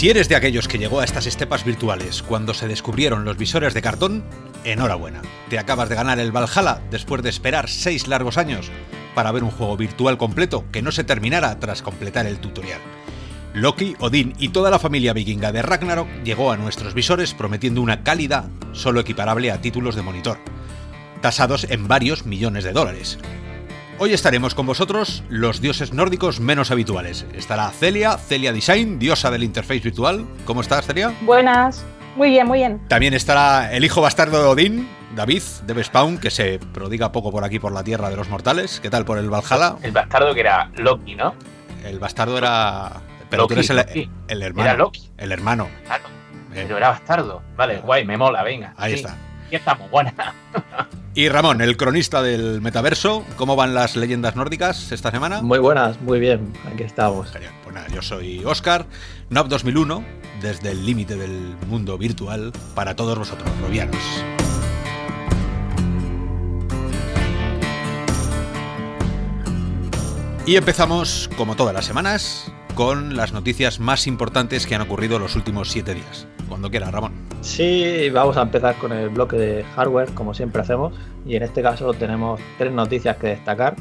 Si eres de aquellos que llegó a estas estepas virtuales cuando se descubrieron los visores de cartón, enhorabuena. Te acabas de ganar el Valhalla después de esperar seis largos años para ver un juego virtual completo que no se terminara tras completar el tutorial. Loki, Odín y toda la familia vikinga de Ragnarok llegó a nuestros visores prometiendo una calidad solo equiparable a títulos de monitor, tasados en varios millones de dólares. Hoy estaremos con vosotros los dioses nórdicos menos habituales. Estará Celia, Celia Design, diosa del interface virtual. ¿Cómo estás, Celia? Buenas. Muy bien, muy bien. También estará el hijo bastardo de Odín, David, de Spawn, que se prodiga poco por aquí por la tierra de los mortales. ¿Qué tal por el Valhalla? El bastardo que era Loki, ¿no? El bastardo era. Pero tú eres el, hermano. Era Loki. El hermano. Claro. Pero era bastardo. Vale, guay, me mola, venga. Ahí está. Y estamos, buena. Y Ramón, el cronista del metaverso, ¿cómo van las leyendas nórdicas esta semana? Muy buenas, muy bien, aquí estamos. Genial. Pues nada, yo soy Oscar, NOP 2001, desde el límite del mundo virtual para todos vosotros, rovianos. Y empezamos, como todas las semanas, con las noticias más importantes que han ocurrido los últimos siete días. Cuando quiera, Ramón. Sí, vamos a empezar con el bloque de hardware, como siempre hacemos. Y en este caso tenemos tres noticias que destacar.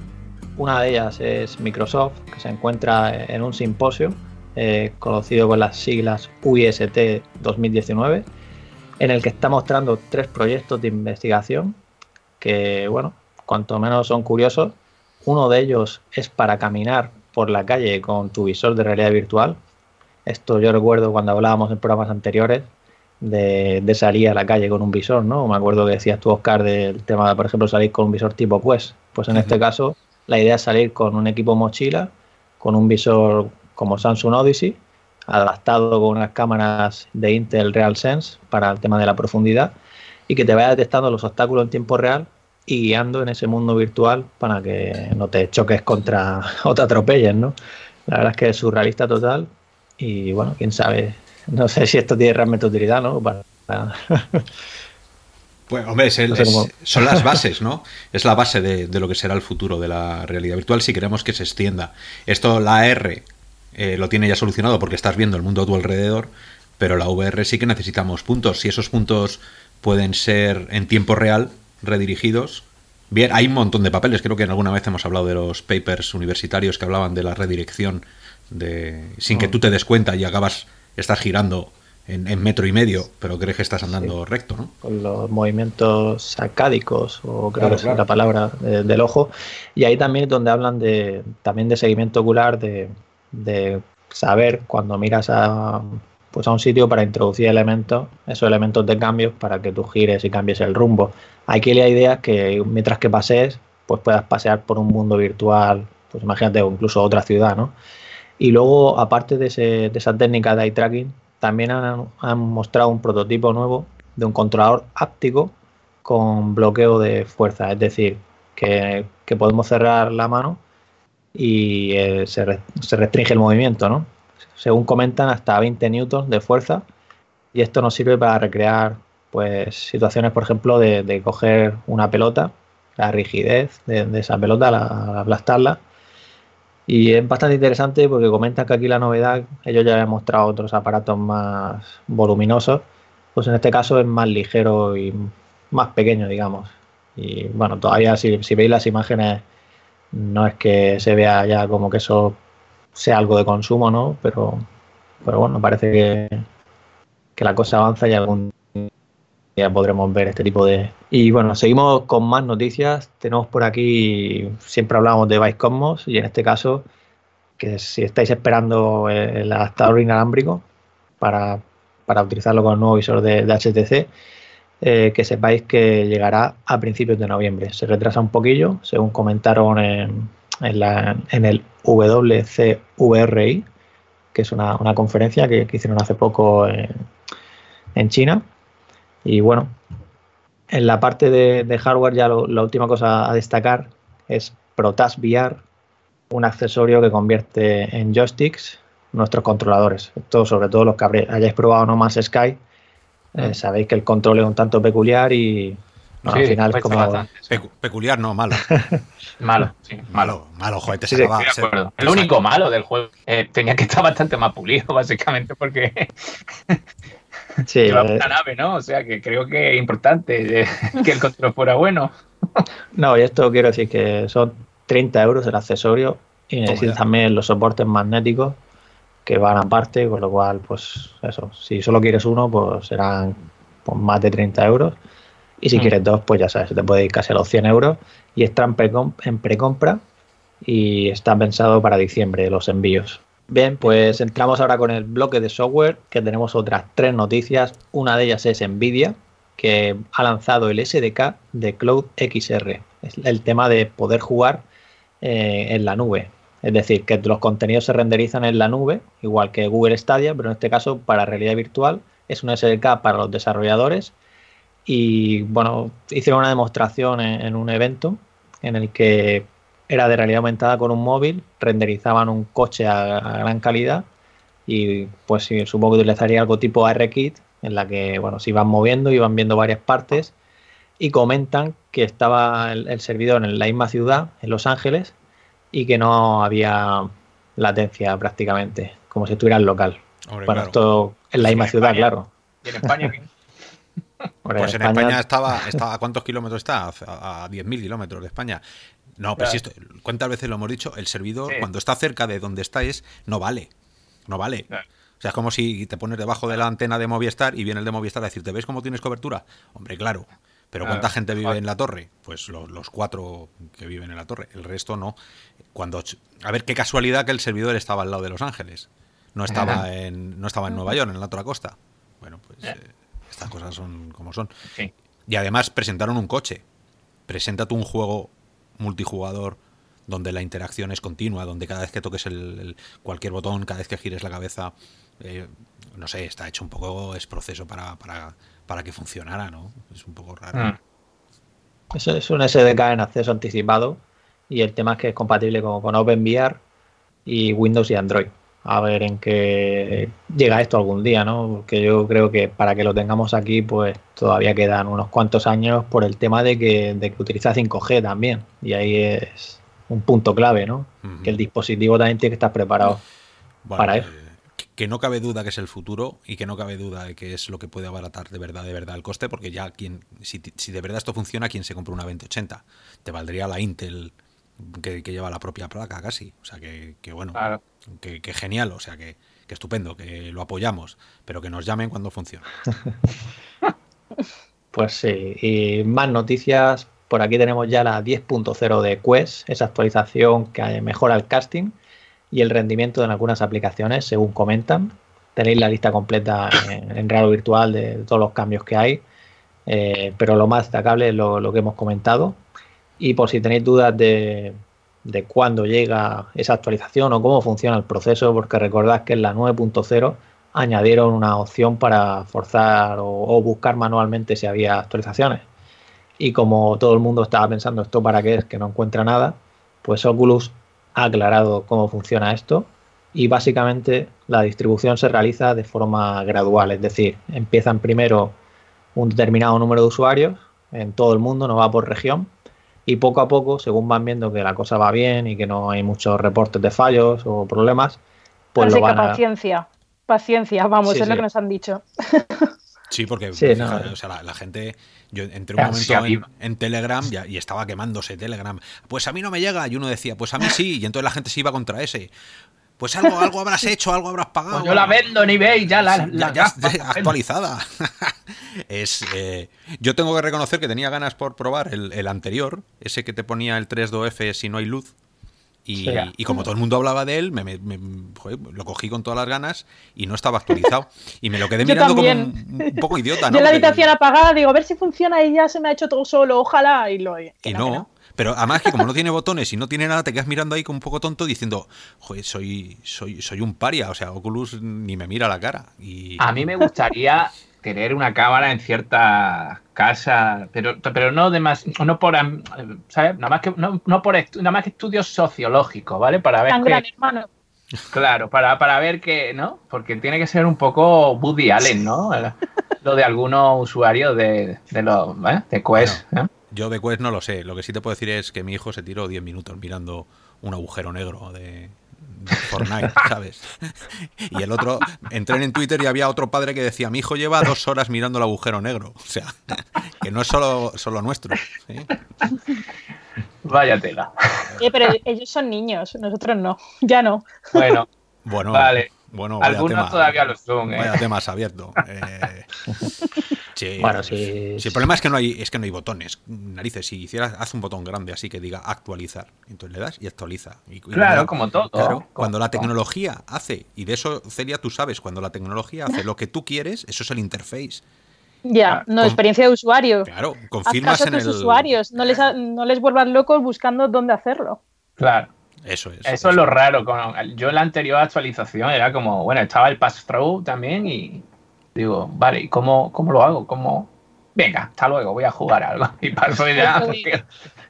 Una de ellas es Microsoft, que se encuentra en un simposio eh, conocido con las siglas UIST 2019, en el que está mostrando tres proyectos de investigación que, bueno, cuanto menos son curiosos. Uno de ellos es para caminar por la calle con tu visor de realidad virtual. Esto yo recuerdo cuando hablábamos en programas anteriores de, salir a la calle con un visor, ¿no? Me acuerdo que decías tú, Oscar, del tema de, por ejemplo, salir con un visor tipo Quest. Pues en este caso, la idea es salir con un equipo mochila, con un visor como Samsung Odyssey, adaptado con unas cámaras de Intel RealSense para el tema de la profundidad y que te vaya detectando los obstáculos en tiempo real y guiando en ese mundo virtual para que no te choques contra o te atropelles, ¿no? La verdad es que es surrealista total y bueno, quién sabe, no sé si esto tiene realmente utilidad, ¿no? Para... Pues, hombre, son las bases, ¿no? Es la base de, lo que será el futuro de la realidad virtual si queremos que se extienda. Esto, la AR eh, lo tiene ya solucionado porque estás viendo el mundo a tu alrededor, pero la VR sí que necesitamos puntos. Si esos puntos pueden ser en tiempo real, redirigidos. Bien, hay un montón de papeles. Creo que en alguna vez hemos hablado de los papers universitarios que hablaban de la redirección de sin que ah. tú te des cuenta y acabas estás girando en, metro y medio, pero crees que estás andando recto, ¿no? Con los movimientos sacádicos, o creo que es la palabra del ojo. Y ahí también es donde hablan de también de seguimiento ocular, de, de saber cuando miras a pues a un sitio para introducir elementos, esos elementos de cambio para que tú gires y cambies el rumbo. Aquí la idea es que mientras que pasees, pues puedas pasear por un mundo virtual, pues imagínate, o incluso otra ciudad, ¿no? Y luego, aparte de, esa técnica de eye tracking, también han, mostrado un prototipo nuevo de un controlador áptico con bloqueo de fuerza, es decir, que, podemos cerrar la mano y eh, se, restringe el movimiento, ¿no? según comentan, hasta 20 newtons de fuerza. Y esto nos sirve para recrear pues situaciones, por ejemplo, de, coger una pelota, la rigidez de, esa pelota al aplastarla. Y es bastante interesante porque comentan que aquí la novedad, ellos ya han mostrado otros aparatos más voluminosos, pues en este caso es más ligero y más pequeño, digamos. Y bueno, todavía si, si veis las imágenes, no es que se vea ya como que eso sea algo de consumo, ¿no? Pero, pero bueno, parece que, que la cosa avanza y algún podremos ver este tipo de... Y bueno, seguimos con más noticias. Tenemos por aquí, siempre hablamos de Vice Cosmos y en este caso, que si estáis esperando el adaptador inalámbrico para, para utilizarlo con el nuevo visor de, HTC, eh, que sepáis que llegará a principios de noviembre. Se retrasa un poquillo, según comentaron en, la, en el WCVRI, que es una, conferencia que, hicieron hace poco en, China. Y bueno, en la parte de, hardware ya la última cosa a destacar es Protas VR, un accesorio que convierte en joysticks nuestros controladores. Esto sobre todo los que hayáis probado No Man's Sky, eh, sabéis que el control es un tanto peculiar y, al final es como... peculiar, no, malo. malo, sí. Malo, malo, joder, te sí, El único malo del juego. Eh, tenía que estar bastante más pulido, básicamente, porque... Sí, una nave, ¿no? O sea que creo que es importante eh, que el control fuera bueno. no, y esto quiero decir que son 30 euros el accesorio y necesitas también los soportes magnéticos que van aparte, con lo cual, pues eso, si solo quieres uno, pues serán pues, más de 30 euros. Y si mm. quieres dos, pues ya sabes, te puede ir casi a los 100 euros. Y está en precompra y está pensado para diciembre los envíos. Bien, pues entramos ahora con el bloque de software, que tenemos otras tres noticias. Una de ellas es Nvidia, que ha lanzado el SDK de Cloud XR. Es el tema de poder jugar eh, en la nube. Es decir, que los contenidos se renderizan en la nube, igual que Google Stadia, pero en este caso para realidad virtual. Es un SDK para los desarrolladores. Y bueno, hicieron una demostración en, un evento en el que era de realidad aumentada con un móvil, renderizaban un coche a, gran calidad y pues sí, supongo que utilizaría algo tipo ARKit en la que bueno, se iban moviendo, iban viendo varias partes y comentan que estaba el servidor en la misma ciudad, en Los Ángeles, y que no había latencia prácticamente, como si estuviera en local. bueno, esto en la misma ciudad, claro. ¿Y en España pues en España, estaba, estaba, ¿a cuántos kilómetros está? A, 10.000 kilómetros de España. No, pero si esto, ¿cuántas veces lo hemos dicho? El servidor, cuando está cerca de donde estáis, no vale. No vale. O sea, es como si te pones debajo de la antena de Movistar y viene el de Movistar a decirte, ¿ves cómo tienes cobertura? Hombre, claro. Pero ¿cuánta gente vive en la torre? Pues los, cuatro que viven en la torre. El resto no. Cuando a ver qué casualidad que el servidor estaba al lado de Los Ángeles. No estaba en no estaba en Nueva York, en la otra costa. Bueno, pues eh, estas cosas son como son. Y además presentaron un coche. Preséntate un juego multijugador donde la interacción es continua, donde cada vez que toques el, cualquier botón, cada vez que gires la cabeza, eh, no sé, está hecho un poco, es proceso para, para para que funcionara, ¿no? Es un poco raro. Mm. Eso es un SDK en acceso anticipado y el tema es que es compatible con, con OpenVR y Windows y Android. A ver en qué llega esto algún día, ¿no? Porque yo creo que para que lo tengamos aquí, pues todavía quedan unos cuantos años por el tema de que, de que utiliza 5G también. Y ahí es un punto clave, ¿no? Que el dispositivo también tiene que estar preparado para eso. Que no cabe duda que es el futuro y que no cabe duda de que es lo que puede abaratar de verdad, de verdad el coste, porque ya quien, si, de verdad esto funciona, quien se compra una 2080, te valdría la Intel que, lleva la propia placa casi. O sea que, bueno, que, genial, o sea que, estupendo, que lo apoyamos, pero que nos llamen cuando funcione. pues sí, y más noticias. Por aquí tenemos ya la 10.0 de Quest, esa actualización que mejora el casting y el rendimiento en algunas aplicaciones, según comentan. Tenéis la lista completa en, en Real Virtual de todos los cambios que hay, eh, pero lo más destacable es lo, que hemos comentado. Y por si tenéis dudas de, de cuándo llega esa actualización o cómo funciona el proceso, porque recordad que en la 9.0 añadieron una opción para forzar o, buscar manualmente si había actualizaciones. Y como todo el mundo estaba pensando esto para qué es, que no encuentra nada, pues Oculus ha aclarado cómo funciona esto y básicamente la distribución se realiza de forma gradual, es decir, empiezan primero un determinado número de usuarios en todo el mundo, no va por región, y poco a poco, según van viendo que la cosa va bien y que no hay muchos reportes de fallos o problemas, pues lo van a... paciencia, paciencia, vamos, es lo que nos han dicho. Sí, porque o sea, la, gente. Yo entré un momento en, Telegram y, estaba quemándose Telegram. Pues a mí no me llega. Y uno decía, pues a mí sí. Y entonces la gente se iba contra ese. Pues algo, algo habrás hecho, algo habrás pagado. Pues yo la vendo en eBay, ya la, actualizada. es, eh, yo tengo que reconocer que tenía ganas por probar el, el anterior, ese que te ponía el 3.2F si no hay luz. Y, como todo el mundo hablaba de él, me, lo cogí con todas las ganas y no estaba actualizado. Y me lo quedé mirando como un, poco idiota. ¿no? Yo la habitación apagada, digo, a ver si funciona y ya se me ha hecho todo solo, ojalá. Y lo Y no. Pero además que como no tiene botones y no tiene nada, te quedas mirando ahí como un poco tonto diciendo, joder, soy, soy, soy un paria. O sea, Oculus ni me mira la cara. Y... A mí me gustaría tener una cámara en cierta casa, pero, pero no de más, no por, ¿sabes? Nada más que, no, no por nada más que estudios sociológicos, ¿vale? Para ver Tan hermano. Claro, para, para ver que, ¿no? Porque tiene que ser un poco Woody Allen, ¿no? lo de algunos usuarios de, de los ¿eh? de Quest. Yo de Quest no lo sé. Lo que sí te puedo decir es que mi hijo se tiró 10 minutos mirando un agujero negro de, Fortnite, ¿sabes? Y el otro, entré en Twitter y había otro padre que decía, mi hijo lleva dos horas mirando el agujero negro. O sea, que no es solo, solo nuestro. Vaya tela. pero ellos son niños, nosotros no, ya no. Bueno, bueno, vale. Bueno, Algunos todavía lo son. ¿eh? Vaya temas abierto. Eh, sí, bueno, sí. el problema es que no hay, es que no hay botones. Narices, si hicieras, haz un botón grande así que diga actualizar. Entonces le das y actualiza. claro, como todo. Claro, cuando la tecnología hace, y de eso, Celia, tú sabes, cuando la tecnología hace lo que tú quieres, eso es el interface. Ya, no, experiencia de usuario. Claro, confirmas en el... usuarios, no les, no les vuelvan locos buscando dónde hacerlo. Claro. Eso es. Eso es lo raro. yo la anterior actualización era como, bueno, estaba el pass-through también y digo, vale, ¿y cómo, cómo lo hago? ¿Cómo? Venga, hasta luego, voy a jugar algo. Y paso.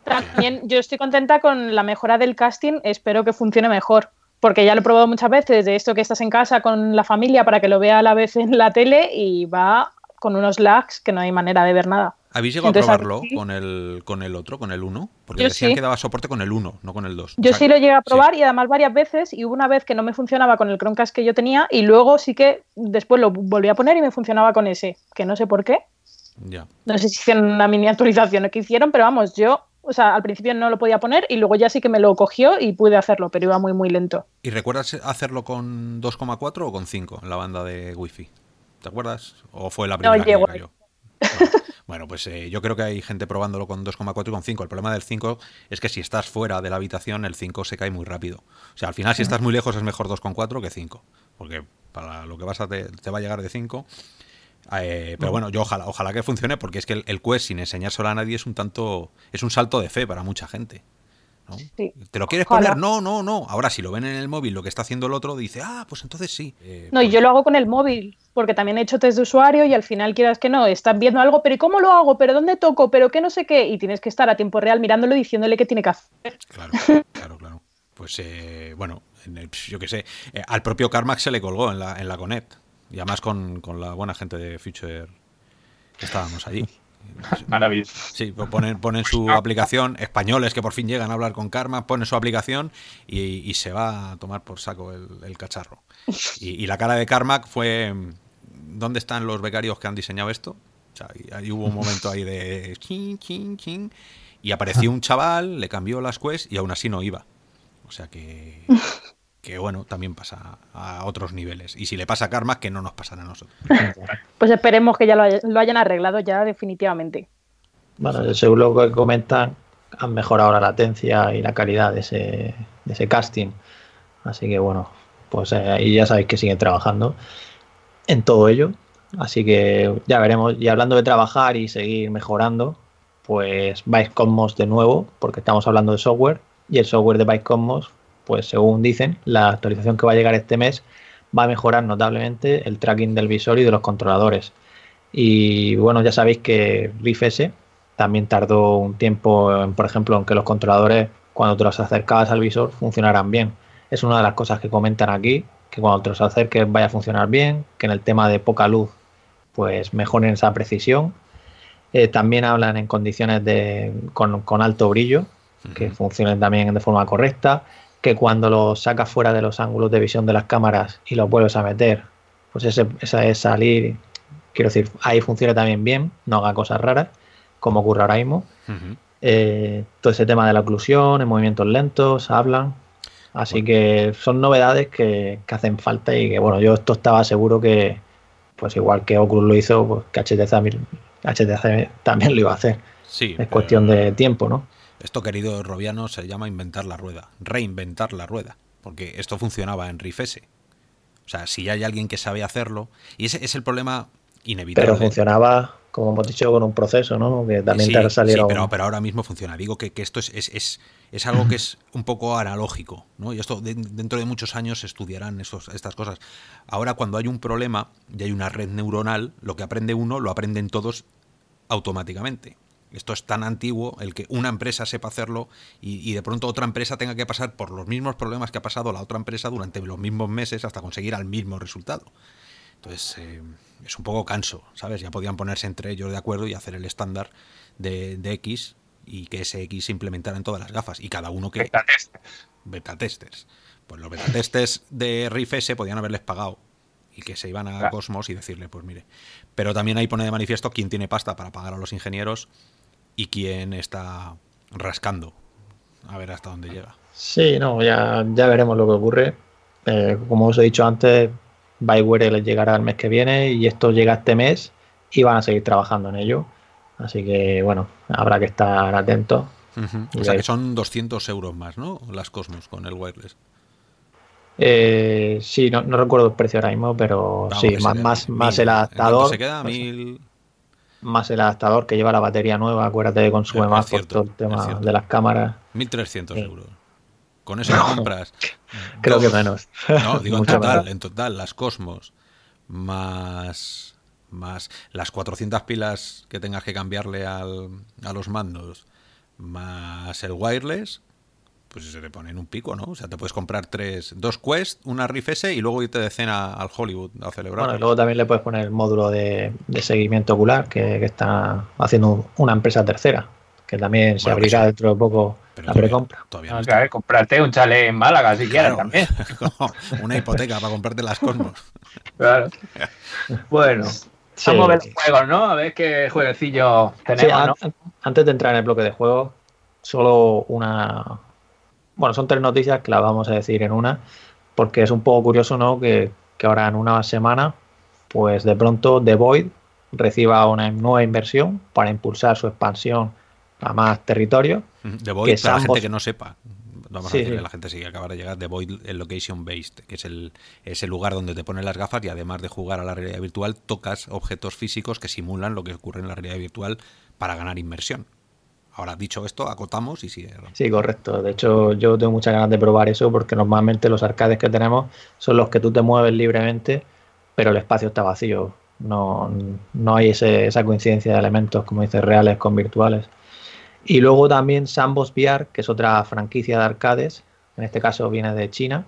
También yo estoy contenta con la mejora del casting, espero que funcione mejor. Porque ya lo he probado muchas veces, de esto que estás en casa con la familia para que lo vea a la vez en la tele y va con unos lags que no hay manera de ver nada. ¿Habéis llegado a probarlo con el, con el otro, con el 1? Porque decían que daba soporte con el 1, no con el 2. Yo sí lo llegué a probar y además varias veces y hubo una vez que no me funcionaba con el Chromecast que yo tenía y luego sí que después lo volví a poner y me funcionaba con ese, que no sé por qué. Ya. No sé si hicieron una mini actualización o qué hicieron, pero vamos, yo, o sea, al principio no lo podía poner y luego ya sí que me lo cogió y pude hacerlo, pero iba muy, muy lento. ¿Y recuerdas hacerlo con 2,4 o con 5 en la banda de Wi-Fi? ¿Te acuerdas? ¿O fue la primera que cayó? Bueno, pues eh, yo creo que hay gente probándolo con 2,4 y con 5. El problema del 5 es que si estás fuera de la habitación, el 5 se cae muy rápido. O sea, al final, si estás muy lejos, es mejor 2,4 que 5. Porque para lo que vas a te, va a llegar de 5. Eh, pero bueno, yo ojalá, ojalá que funcione, porque es que el, el Quest sin enseñárselo a nadie es un tanto. es un salto de fe para mucha gente. ¿Te lo quieres poner? No, no, no. Ahora, si lo ven en el móvil, lo que está haciendo el otro, dice, ah, pues entonces sí. Eh, no, y yo lo hago con el móvil, porque también he hecho test de usuario y al final quieras que no, estás viendo algo, pero ¿y cómo lo hago? ¿Pero dónde toco? ¿Pero qué no sé qué? Y tienes que estar a tiempo real mirándolo y diciéndole qué tiene que hacer. Claro, claro, claro. Pues eh, bueno, yo qué sé, eh, al propio Carmack se le colgó en la, en la Connect. Y además con, con la buena gente de Future que estábamos allí. Maravilloso. Sí, pues ponen, ponen su aplicación, españoles que por fin llegan a hablar con Karma, ponen su aplicación y, se va a tomar por saco el, cacharro. Y, la cara de Karma fue, ¿dónde están los becarios que han diseñado esto? ahí hubo un momento ahí de... y apareció un chaval, le cambió las quests y aún así no iba. O sea que que bueno, también pasa a otros niveles. Y si le pasa a Karma, que no nos pasará a nosotros. pues esperemos que ya lo, hayan arreglado ya definitivamente. Bueno, según lo que comentan, han mejorado la latencia y la calidad de ese, de ese casting. Así que bueno, pues eh, ahí ya sabéis que siguen trabajando en todo ello. Así que ya veremos. Y hablando de trabajar y seguir mejorando, pues Vice Cosmos de nuevo, porque estamos hablando de software. Y el software de Vice Cosmos pues según dicen, la actualización que va a llegar este mes va a mejorar notablemente el tracking del visor y de los controladores. Y bueno, ya sabéis que Riff S también tardó un tiempo, por ejemplo, en que los controladores, cuando te los acercabas al visor, funcionaran bien. Es una de las cosas que comentan aquí, que cuando te los acerques vaya a funcionar bien, que en el tema de poca luz, pues mejoren esa precisión. Eh, también hablan en condiciones de, con, con alto brillo, que funcionen también de forma correcta que cuando lo sacas fuera de los ángulos de visión de las cámaras y lo vuelves a meter, pues ese, esa es salir, quiero decir, ahí funciona también bien, no haga cosas raras, como ocurre ahora mismo. Eh, todo ese tema de la oclusión, en movimientos lentos, hablan. Así que son novedades que, hacen falta y que, bueno, yo esto estaba seguro que, pues igual que Oculus lo hizo, pues que HTC, HTC también lo iba a hacer. Sí, es cuestión de tiempo, ¿no? Esto, querido Robiano, se llama inventar la rueda, reinventar la rueda, porque esto funcionaba en RIFS. O sea, si hay alguien que sabe hacerlo, y ese es el problema inevitable. Pero funcionaba, como hemos dicho, con un proceso, ¿no? Que también te salieron... Sí, pero, ahora mismo funciona. Digo que, esto es, es, es, algo que es un poco analógico, ¿no? Y esto dentro de muchos años se estudiarán estos, estas cosas. Ahora, cuando hay un problema y hay una red neuronal, lo que aprende uno lo aprenden todos automáticamente. Esto es tan antiguo, el que una empresa sepa hacerlo y, de pronto otra empresa tenga que pasar por los mismos problemas que ha pasado la otra empresa durante los mismos meses hasta conseguir el mismo resultado. Entonces, eh, es un poco canso, ¿sabes? Ya podían ponerse entre ellos de acuerdo y hacer el estándar de, de X y que ese X se implementara en todas las gafas y cada uno que... Beta testers. Beta testers. Pues los beta testers de Riff S podían haberles pagado y que se iban a Cosmos y decirle, pues mire. Pero también ahí pone de manifiesto quién tiene pasta para pagar a los ingenieros y quién está rascando. A ver hasta dónde llega. Sí, no, ya, ya veremos lo que ocurre. Eh, como os he dicho antes, Byware les llegará el mes que viene y esto llega este mes y van a seguir trabajando en ello. Así que, bueno, habrá que estar atentos. O sea que son 200 euros más, ¿no? Las Cosmos con el wireless. Eh, sí, no, recuerdo el precio ahora mismo, pero sí, más, más, más el adaptador. se queda? Mil... Más el adaptador que lleva la batería nueva, acuérdate que consume más por todo el tema de las cámaras. 1.300 euros. Con eso compras. Creo que menos. No, digo en total, en total, las Cosmos más más las 400 pilas que tengas que cambiarle al, a los mandos, más el wireless, pues se te pone en un pico, ¿no? O sea, te puedes comprar tres, dos Quest, una Rift S y luego irte de cena al Hollywood a celebrar. Bueno, y luego también le puedes poner el módulo de, seguimiento ocular que, está haciendo una empresa tercera, que también se abrirá dentro de poco la precompra. Todavía no comprarte un chalet en Málaga si quieres también. una hipoteca para comprarte las Cosmos. Claro. Bueno, Vamos a ver los juegos, ¿no? A ver qué jueguecillo tenemos, Antes de entrar en el bloque de juegos, solo una... Bueno, son tres noticias que las vamos a decir en una, porque es un poco curioso, ¿no? Que, ahora en una semana, pues de pronto The Void reciba una nueva inversión para impulsar su expansión a más territorio. The Void, para la gente que no sepa, vamos a decirle a la gente si acaba de llegar, The Void el Location Based, que es el, es el lugar donde te ponen las gafas y además de jugar a la realidad virtual, tocas objetos físicos que simulan lo que ocurre en la realidad virtual para ganar inmersión. Ahora, dicho esto, acotamos y sigue. Sí, correcto. De hecho, yo tengo muchas ganas de probar eso porque normalmente los arcades que tenemos son los que tú te mueves libremente, pero el espacio está vacío. No, no hay ese, esa coincidencia de elementos, como dices, reales con virtuales. Y luego también Sambos VR, que es otra franquicia de arcades, en este caso viene de China,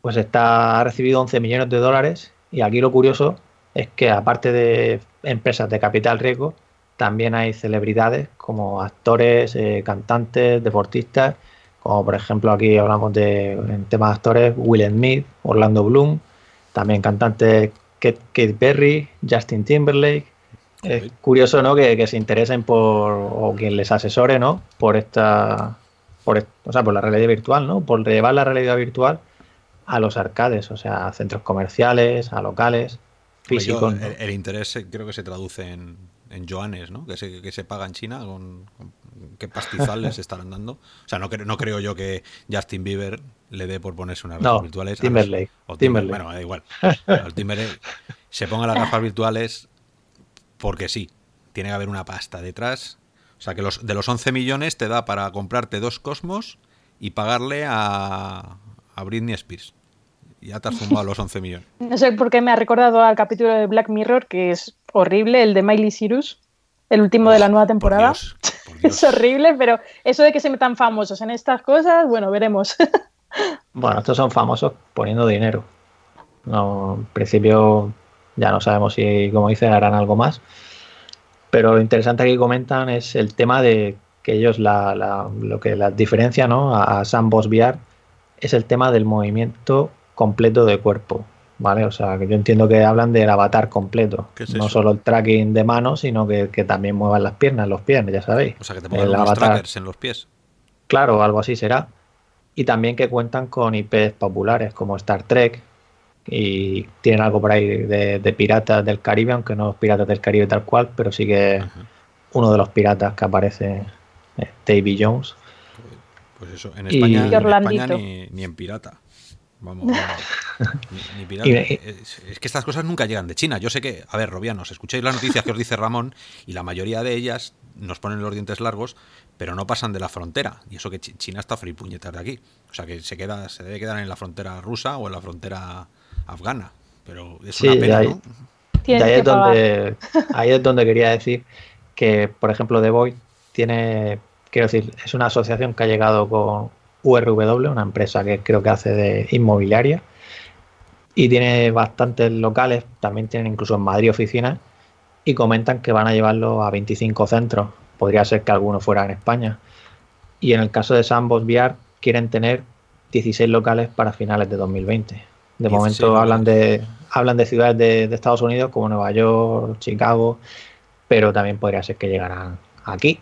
pues está, ha recibido 11 millones de dólares. Y aquí lo curioso es que aparte de empresas de capital riesgo, también hay celebridades como actores, eh, cantantes, deportistas, como por ejemplo aquí hablamos de, temas de actores, Will Smith, Orlando Bloom, también cantantes Kate Perry, Justin Timberlake, es curioso, ¿no? Que, se interesen por, o quien les asesore, ¿no? Por esta, por, o sea, por la realidad virtual, ¿no? Por llevar la realidad virtual a los arcades, o sea, a centros comerciales, a locales, físicos. el, interés creo que se traduce en, en Joanes, ¿no? Que se, que se paga en China, con, qué pastizal les estarán dando. O sea, no, no creo yo que Justin Bieber le dé por ponerse unas gafas virtuales. Timberlake. Timberlake. Bueno, da igual. Timberlake se ponga las gafas virtuales porque sí, tiene que haber una pasta detrás. O sea que los, de los 11 millones te da para comprarte dos Cosmos y pagarle a, a Britney Spears. Ya te has zumbado los 11 millones. No sé por qué me ha recordado al capítulo de Black Mirror, que es horrible, el de Miley Cyrus, el último de la nueva temporada. es horrible, pero eso de que se metan famosos en estas cosas, bueno, veremos. bueno, estos son famosos poniendo dinero. No, en principio ya no sabemos si, como dice, harán algo más. Pero lo interesante que comentan es el tema de que ellos la, lo que las diferencia ¿no? a, Sandbox VR es el tema del movimiento completo de cuerpo. ¿Vale? O sea, que yo entiendo que hablan del avatar completo. no solo el tracking de manos, sino que, también muevan las piernas, los pies, ya sabéis. O sea, que te pongan los trackers en los pies. Claro, algo así será. Y también que cuentan con IPs populares como Star Trek, y tienen algo por ahí de, piratas del Caribe, aunque no es piratas del Caribe tal cual, pero sí que uno de los piratas que aparece, eh, Davy Jones. Pues eso, en España, ni, en pirata. Vamos, ni, pirata. es, que estas cosas nunca llegan de China. Yo sé que, a ver, Robianos, escucháis las noticias que os dice Ramón y la mayoría de ellas nos ponen los dientes largos, pero no pasan de la frontera. Y eso que China está fripuñetas de aquí. O sea que se queda, se debe quedar en la frontera rusa o en la frontera afgana. Pero es una pena, ahí, ahí, es donde, ahí es donde quería decir que, por ejemplo, The Void tiene, quiero decir, es una asociación que ha llegado con URW, una empresa que creo que hace de inmobiliaria, y tiene bastantes locales, también tienen incluso en Madrid oficinas y comentan que van a llevarlo a 25 centros. Podría ser que alguno fuera en España. Y en el caso de Sandbox VR quieren tener 16 locales para finales de 2020. De momento hablan de, hablan de ciudades de, Estados Unidos como Nueva York, Chicago, pero también podría ser que llegaran aquí.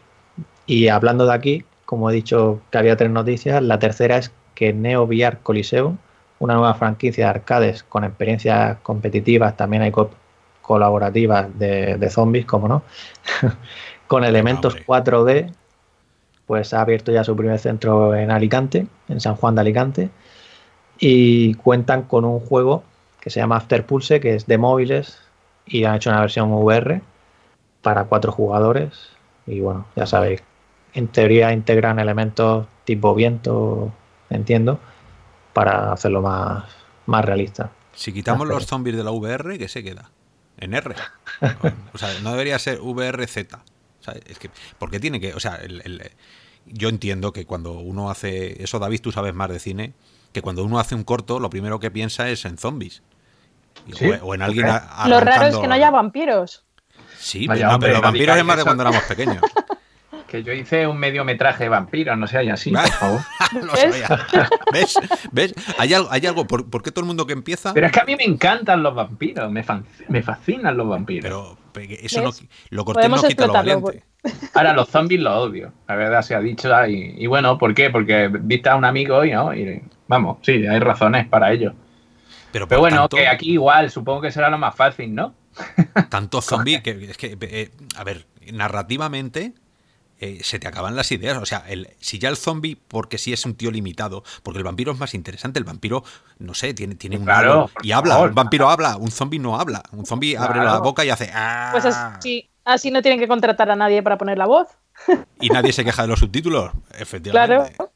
Y hablando de aquí, como he dicho que había tres noticias, la tercera es que Neo VR Coliseum, una nueva franquicia de arcades con experiencias competitivas, también hay colaborativas de, zombies, como no, con elementos 4D, pues ha abierto ya su primer centro en Alicante, en San Juan de Alicante, y cuentan con un juego que se llama After Pulse, que es de móviles, y han hecho una versión VR para cuatro jugadores, y bueno, ya sabéis, en teoría integran elementos tipo viento, entiendo, para hacerlo más, más realista. Si quitamos los zombies de la VR, ¿qué se queda? En R. o sea, no debería ser VRZ. O es que, porque tiene que, o sea, yo entiendo que cuando uno hace eso, David, tú sabes más de cine, que cuando uno hace un corto, lo primero que piensa es en zombies. O, en alguien. Lo raro es que no haya vampiros. Sí, pero, pero los vampiros es más de cuando éramos pequeños. Que yo hice un mediometraje de vampiros, no sé, así, por favor. ¿Ves? ¿Ves? ¿Hay algo? Hay algo ¿Por, qué todo el mundo que empieza...? Pero es que a mí me encantan los vampiros, me, me fascinan los vampiros. Pero eso no, lo corté no quita lo valiente. Ahora, los zombies los odio, la verdad se ha dicho. Y, y bueno, ¿por qué? Porque viste a un amigo y no, y vamos, sí, hay razones para ello. Pero, bueno, que aquí igual, supongo que será lo más fácil, ¿no? Tanto zombie que es que, eh, a ver, narrativamente eh, se te acaban las ideas. O sea, el, si ya el zombie, porque sí es un tío limitado, porque el vampiro es más interesante, el vampiro, no sé, tiene, tiene un claro, y habla, un vampiro habla, un zombie no habla, un zombie abre la boca y hace ¡Ah! Pues así, así no tienen que contratar a nadie para poner la voz. Y nadie se queja de los subtítulos, efectivamente. Claro.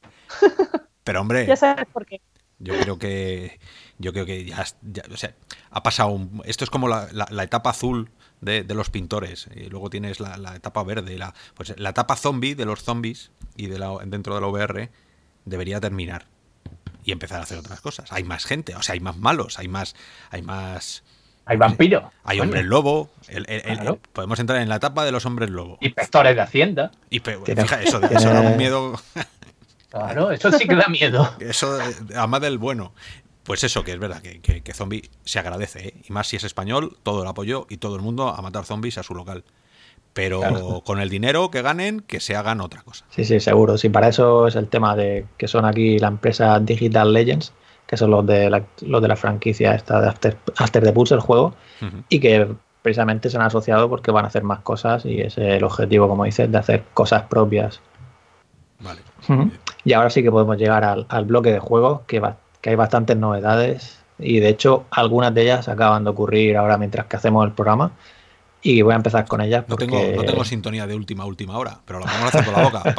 Pero hombre, ya sabes por qué. Yo creo que yo creo que ya, o sea, ha pasado esto es como la, la etapa azul de, los pintores. Y luego tienes la, etapa verde. La, pues la etapa zombie de los zombies y de la, dentro de la VR debería terminar y empezar a hacer otras cosas. Hay más gente, o sea, hay más malos, hay más. Hay más hay vampiros. Hay hombres lobo. podemos entrar en la etapa de los hombres lobo. Inspectores de Hacienda. Y fija, eso, eso da un miedo. Claro, eso sí que da miedo. Eso, además del bueno. Pues eso, que es verdad, que, que, Zombie se agradece, ¿eh? y más si es español, todo el apoyo y todo el mundo a matar zombies a su local. Pero con el dinero que ganen, que se hagan otra cosa. Sí, sí, seguro. Sí, para eso es el tema de que son aquí la empresa Digital Legends, que son los de la, los de la franquicia esta de After, After the Pulse, el juego, y que precisamente se han asociado porque van a hacer más cosas y es el objetivo, como dices, de hacer cosas propias. Vale. Y ahora sí que podemos llegar al, al bloque de juegos, que va, que hay bastantes novedades y de hecho algunas de ellas acaban de ocurrir ahora mientras que hacemos el programa y voy a empezar con ellas. No, tengo, no tengo sintonía de última, última hora, pero lo vamos a hacer por la boca.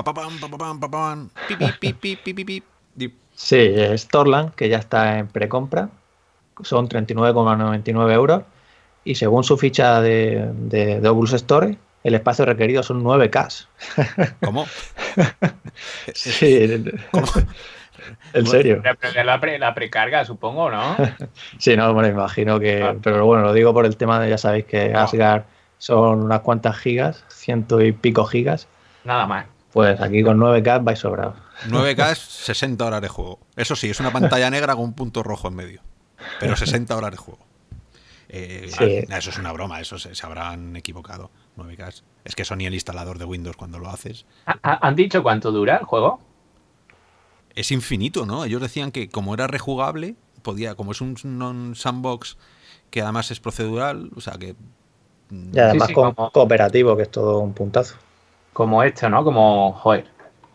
sí, Storland, que ya está en precompra, son 39,99 euros y según su ficha de, de, de Oculus Store, el espacio requerido son 9K. ¿Cómo? sí. ¿Cómo? ¿En serio? La, la, precarga, supongo, ¿no? sí, no, bueno, imagino que. Ah. Pero bueno, lo digo por el tema de, ya sabéis que ah. Asgard son unas cuantas gigas, ciento y pico gigas. Nada más. Pues aquí con 9K vais sobrado. 9K 60 horas de juego. Eso sí, es una pantalla negra con un punto rojo en medio. Pero 60 horas de juego. Eh, eso es una broma, eso se, se, habrán equivocado. 9K. Es que son ni el instalador de Windows cuando lo haces. ¿Han dicho cuánto dura el juego? Es infinito, ¿no? Ellos decían que como era rejugable, podía, como es un sandbox que además es procedural, o sea que... Y además cooperativo, que es todo un puntazo. Como este, ¿no? Como, joder.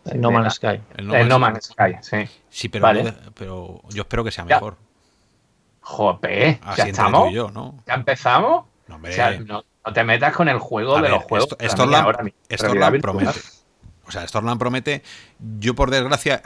El No Man's Sky. El No, Man's, Sky. sí. Sí, pero, pero yo espero que sea mejor. Jope, ¿ya estamos? Yo, ¿no? ¿Ya empezamos? No, o sea, no, te metas con el juego de los juegos. Esto, esto, la promete. O sea, Stormland promete. Yo, por desgracia,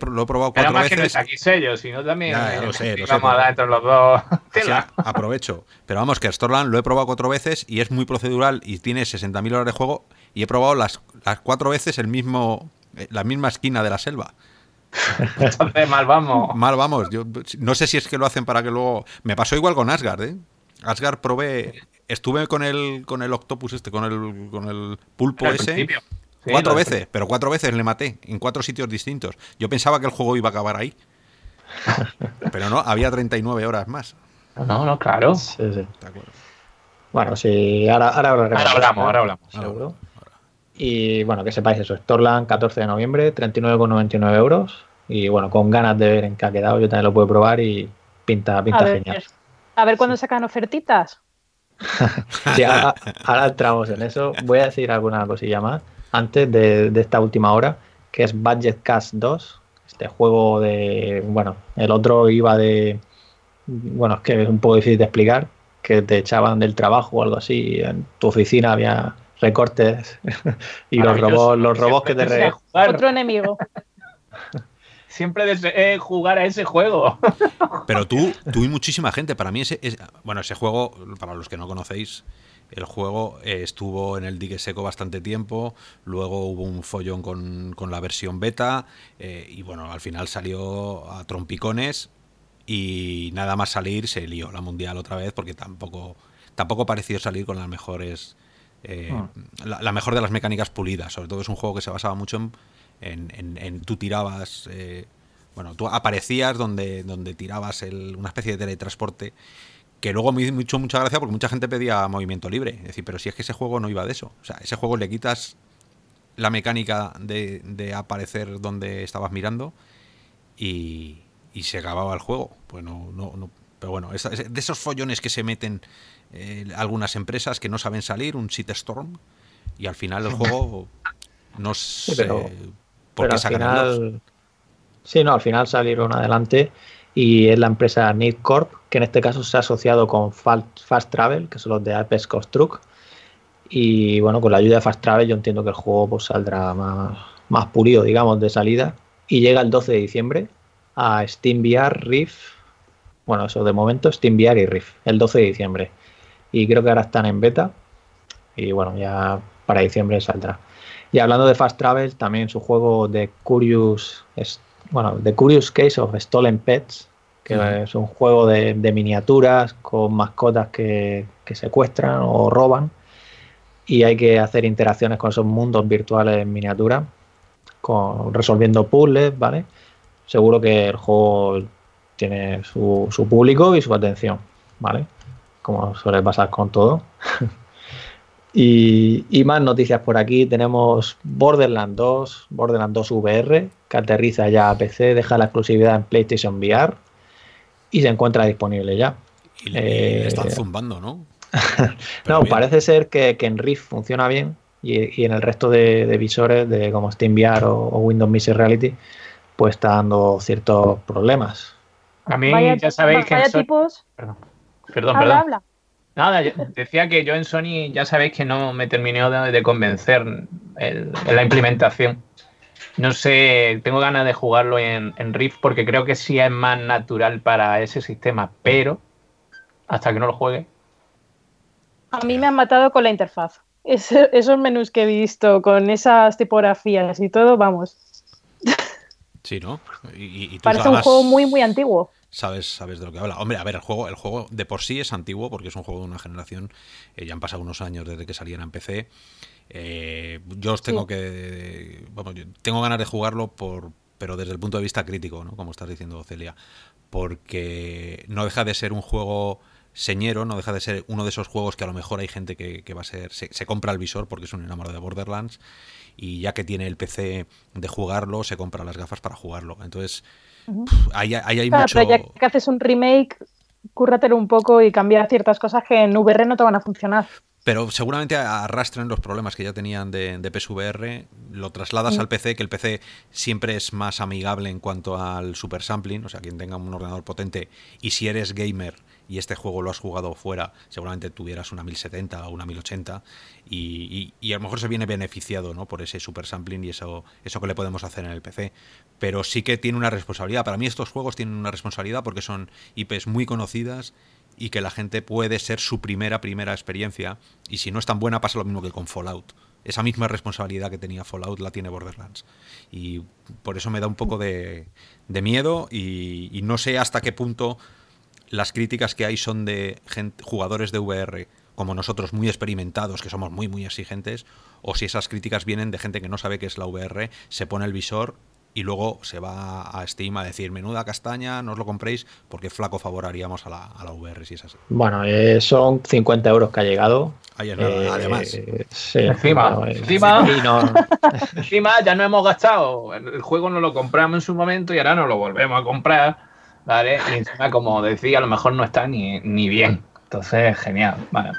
lo he probado cuatro veces. Que no es aquí sello, sino también. Ya, lo sé, lo sé, vamos a dar entre los dos. aprovecho. Pero vamos, que Stormland lo he probado cuatro veces y es muy procedural y tiene 60.000 horas de juego. Y he probado las, las cuatro veces el mismo, eh, la misma esquina de la selva. Entonces, mal vamos. Mal vamos. Yo no sé si es que lo hacen para que luego. Me pasó igual con Asgard, ¿eh? Asgard probé. Estuve con el, con el Octopus este, con el, con el pulpo ese. Cuatro veces, pero cuatro veces le maté, en cuatro sitios distintos. Yo pensaba que el juego iba a acabar ahí. pero no, había 39 horas más. No, no, claro. Sí, sí. Bueno, sí, ahora, ahora, ahora hablamos, ahora hablamos. Seguro. Y bueno, que sepáis eso, Storland 14 de noviembre, 39,99 euros. Y bueno, con ganas de ver en qué ha quedado, yo también lo puedo probar y pinta, pinta genial. A ver cuándo sacan ofertitas. sí, ahora, entramos en eso. Voy a decir alguna cosilla más antes de, esta última hora, que es Budget Cast 2. Este juego de. Bueno, el otro iba de. Bueno, es que es un poco difícil de explicar, que te echaban del trabajo o algo así. En tu oficina había recortes y los robots, los robots que te re... Otro enemigo. Siempre deseé jugar a ese juego. Pero tú, tú y muchísima gente. Para mí ese, bueno, ese juego, para los que no conocéis, el juego eh, estuvo en el dique seco bastante tiempo, luego hubo un follón con, con la versión beta eh, y bueno, al final salió a trompicones y nada más salir se lió la mundial otra vez porque tampoco, tampoco pareció salir con las mejores eh, ah. la, mejor de las mecánicas pulidas. Sobre todo es un juego que se basaba mucho en, en, tú tirabas, bueno, tú aparecías donde, donde tirabas una especie de teletransporte que luego me hizo mucha gracia porque mucha gente pedía movimiento libre. Es decir, pero si es que ese juego no iba de eso. O sea, ese juego le quitas la mecánica de, aparecer donde estabas mirando y, y, se acababa el juego. Pues no, no, no pero bueno, de esos follones que se meten eh, algunas empresas que no saben salir, un storm y al final el juego no sé por qué final, Sí, no, al final salieron adelante y es la empresa Need Corp, que en este caso se ha asociado con Fast Travel, que son los de Apex Construct. Y bueno, con la ayuda de Fast Travel yo entiendo que el juego pues, saldrá más, más pulido, digamos, de salida. Y llega el 12 de diciembre a Steam VR, Rift. Bueno, eso de momento, Steam VR y Rift, el 12 de diciembre y creo que ahora están en beta y bueno, ya para diciembre saldrá. Y hablando de Fast Travel, también su juego de Curious, bueno, The Curious Case of Stolen Pets, que es un juego de, miniaturas con mascotas que, secuestran o roban y hay que hacer interacciones con esos mundos virtuales en miniatura, con, resolviendo puzzles, ¿vale? Seguro que el juego tiene su, su público y su atención, ¿vale? como suele pasar con todo. y, más noticias por aquí. Tenemos Borderlands 2, Borderlands 2 VR, que aterriza ya a PC, deja la exclusividad en PlayStation VR y se encuentra disponible ya. Y le, están eh, zumbando, ¿no? no, parece ser que, en Rift funciona bien y, en el resto de, visores, de como SteamVR o, o Windows Mixed Reality, pues está dando ciertos problemas. A mí ya sabéis que... tipos... Perdón Perdón, perdón. Nada, decía que yo en Sony ya sabéis que no me terminé de, convencer en la implementación. No sé, tengo ganas de jugarlo en, Rift porque creo que sí es más natural para ese sistema, pero hasta que no lo juegue. A mí me han matado con la interfaz. esos menús que he visto con esas tipografías y todo, vamos. Sí, ¿no? Parece un juego muy, muy antiguo sabes, sabes de lo que habla. Hombre, a ver, el juego, el juego de por sí es antiguo porque es un juego de una generación. Eh, ya han pasado unos años desde que salían en PC. Eh, yo os tengo que. Vamos, tengo ganas de jugarlo por. Pero desde el punto de vista crítico, ¿no? Como estás diciendo, Celia. Porque no deja de ser un juego señero, no deja de ser uno de esos juegos que a lo mejor hay gente que, va a ser. Se, se, compra el visor porque es un enamorado de Borderlands. Y ya que tiene el PC de jugarlo, se compra las gafas para jugarlo. Entonces ahí, hay mucho... Pero ya que haces un remake, cúrratelo un poco y cambia ciertas cosas que en VR no te van a funcionar. Pero seguramente arrastren los problemas que ya tenían de, de PSVR, lo trasladas al PC, que el PC siempre es más amigable en cuanto al super sampling, o sea, quien tenga un ordenador potente, y si eres gamer y este juego lo has jugado fuera, seguramente tuvieras una 1070 o una 1080 y, y, a lo mejor se viene beneficiado ¿no? por ese super sampling y eso, eso que le podemos hacer en el PC. Pero sí que tiene una responsabilidad. Para mí estos juegos tienen una responsabilidad porque son IPs muy conocidas y que la gente puede ser su primera, primera experiencia y si no es tan buena pasa lo mismo que con Fallout. esa misma responsabilidad que tenía Fallout la tiene Borderlands. Y por eso me da un poco de, miedo y, no sé hasta qué punto las críticas que hay son de jugadores de VR como nosotros muy experimentados, que somos muy, muy exigentes, o si esas críticas vienen de gente que no sabe qué es la VR, se pone el visor y luego se va a Steam a decir menuda castaña, no os lo compréis porque flaco favor haríamos a la, a la VR si es así. Bueno, eh, son 50 euros que ha llegado. Eh, además. encima, eh, encima, encima ya no hemos gastado. El juego no lo compramos en su momento y ahora no lo volvemos a comprar. ¿Vale? Y encima, como decía, a lo mejor no está ni, ni bien. Entonces, genial. Vale.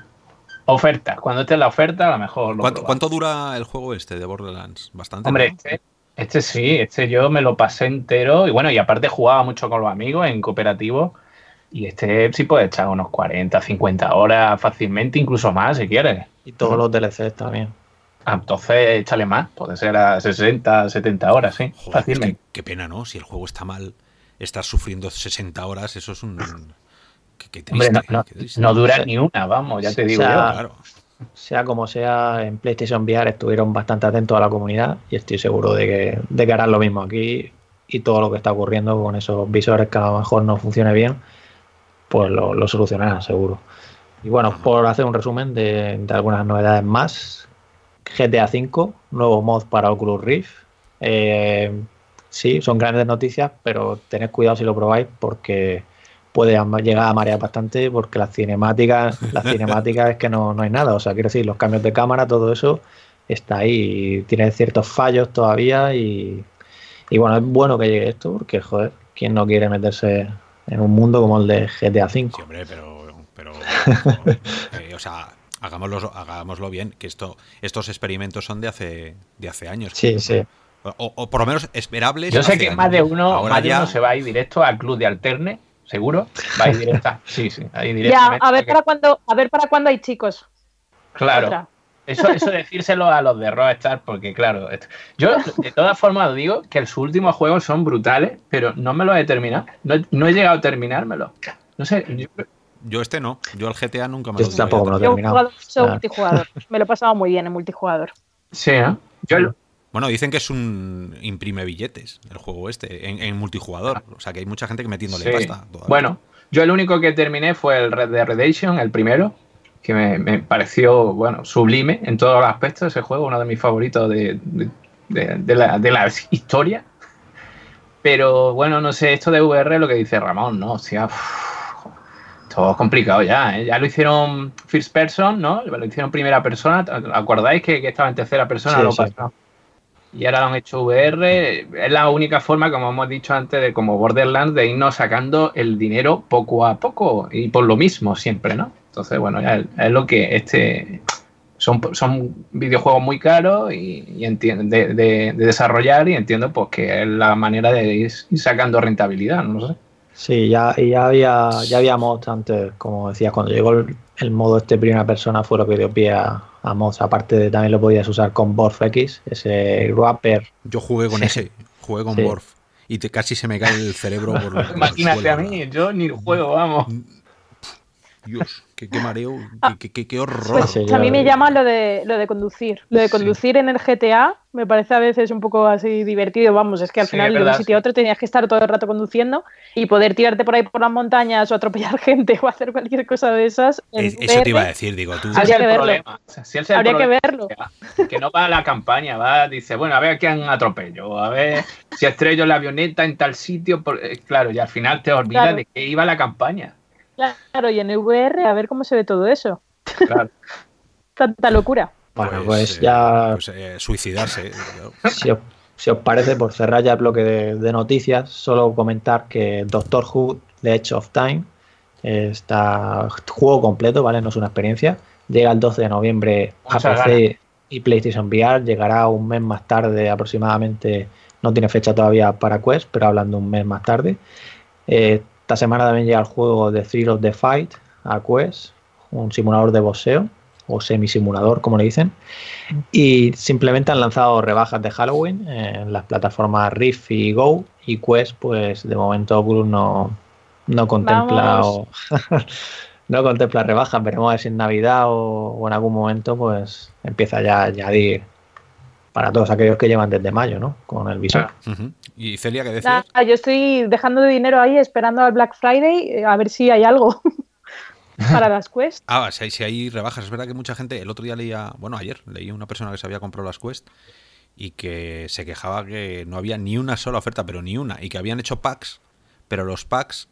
Oferta. Cuando esté la oferta, a lo mejor. ¿Cuánto, dura el juego este de Borderlands? Bastante. Hombre, este, este, sí, este yo me lo pasé entero. Y bueno, y aparte jugaba mucho con los amigos en cooperativo. Y este sí puede echar unos 40, 50 horas fácilmente, incluso más si quieres. Y todos los DLCs también. Ah, entonces échale más, puede ser a 60, 70 horas, sí. fácilmente. qué pena, ¿no? Si el juego está mal, estás sufriendo 60 horas, eso es un. no, dura ni una, vamos, ya te digo sea, yo. Claro. Sea como sea, en PlayStation VR estuvieron bastante atentos a la comunidad y estoy seguro de que, de que harán lo mismo aquí y todo lo que está ocurriendo con esos visores que a lo mejor no funcione bien, pues lo, lo solucionarán seguro. Y bueno, por hacer un resumen de, algunas novedades más, GTA V, nuevo mod para Oculus Rift. Eh, sí, son grandes noticias, pero tened cuidado si lo probáis porque puede llegar a marear bastante porque las cinemáticas, las cinemáticas es que no, no hay nada. O sea, quiero decir, los cambios de cámara, todo eso está ahí. Tiene ciertos fallos todavía y, y bueno, es bueno que llegue esto porque, joder, ¿quién no quiere meterse en un mundo como el de GTA V? Sí, hombre, pero, pero eh, o sea, hagámoslo, hagámoslo bien, que esto, estos experimentos son de hace, de hace años. Sí, sí. O, por lo menos esperables. Yo sé que más de uno, más de uno se va a ir directo al club de Alterne ¿Seguro? Va a ir directa. Sí, sí, ahí directamente. Ya, a ver, para cuándo, a ver para cuándo hay chicos. Claro. Eso, eso decírselo a los de Rockstar, porque claro, yo de todas formas digo que sus últimos juegos son brutales, pero no me lo he terminado. No, he llegado a terminármelo. No sé. Yo... este no. Yo al GTA nunca me lo he tampoco me lo he terminado. Yo he multijugador. Me lo he pasado muy bien en multijugador. Sí, ¿eh? Yo, bueno, dicen que es un imprime billetes el juego este, en, multijugador. O sea que hay mucha gente que metiéndole pasta. Bueno, yo el único que terminé fue el Red Dead Redemption, el primero, que me, pareció, bueno, sublime en todos los aspectos ese juego, uno de mis favoritos de, la, historia. Pero bueno, no sé, esto de VR lo que dice Ramón, ¿no? O sea, todo es complicado ya, ¿eh? Ya lo hicieron first person, ¿no? Lo hicieron primera persona. ¿Acordáis que, estaba en tercera persona? lo y ahora lo han hecho VR. Es la única forma, como hemos dicho antes, de como Borderlands, de irnos sacando el dinero poco a poco y por lo mismo siempre, ¿no? Entonces, bueno, ya es, lo que este. Son, son videojuegos muy caros y, de, de, desarrollar y entiendo pues que es la manera de ir, sacando rentabilidad, no sé. Sí, ya, ya había ya había mods antes, como decías, cuando llegó el, modo este primera persona fue lo que dio pie a, a mods. Aparte de también lo podías usar con Borf X, ese wrapper. Yo jugué con ese, jugué con Borf y te, casi se me cae el cerebro por Imagínate a mí, yo ni juego, vamos. Dios, qué, mareo, qué, qué, horror. Pues a mí me llama lo de, lo de conducir. Lo de conducir en el GTA me parece a veces un poco así divertido. Vamos, es que al final de un sitio a otro tenías que estar todo el rato conduciendo y poder tirarte por ahí por las montañas o atropellar gente o hacer cualquier cosa de esas. eso te iba a decir, digo tú. Habría que verlo. Habría que verlo. Que no va a la campaña, va, dice, bueno, a ver a quién atropello, a ver si estrello la avioneta en tal sitio. Eh, claro, y al final te olvidas de que iba la campaña. Claro, y en VR a ver cómo se ve todo eso. Claro. Tanta locura. Bueno, pues, pues ya. Pues, eh, suicidarse. si, os, parece, por cerrar ya el bloque de, noticias, solo comentar que Doctor Who, The Edge of Time, está juego completo, ¿vale? No es una experiencia. Llega el 12 de noviembre a PC y PlayStation VR. Llegará un mes más tarde aproximadamente. No tiene fecha todavía para Quest, pero hablando un mes más tarde. Eh, esta semana también llega el juego de Thrill of the Fight a Quest, un simulador de boxeo o semisimulador, como le dicen. Y simplemente han lanzado rebajas de Halloween en las plataformas Rift y Go. Y Quest, pues de momento Oculus no, no contempla no contempla rebajas, veremos a ver si en Navidad o, en algún momento pues empieza ya a añadir para todos aquellos que llevan desde mayo, ¿no? Con el visor. ¿Y Celia qué decías? yo estoy dejando de dinero ahí esperando al Black Friday eh, a ver si hay algo para las Quest. Ah, si hay, si hay rebajas. Es verdad que mucha gente, el otro día leía, bueno, ayer leí una persona que se había comprado las Quest y que se quejaba que no había ni una sola oferta, pero ni una, y que habían hecho packs, pero los packs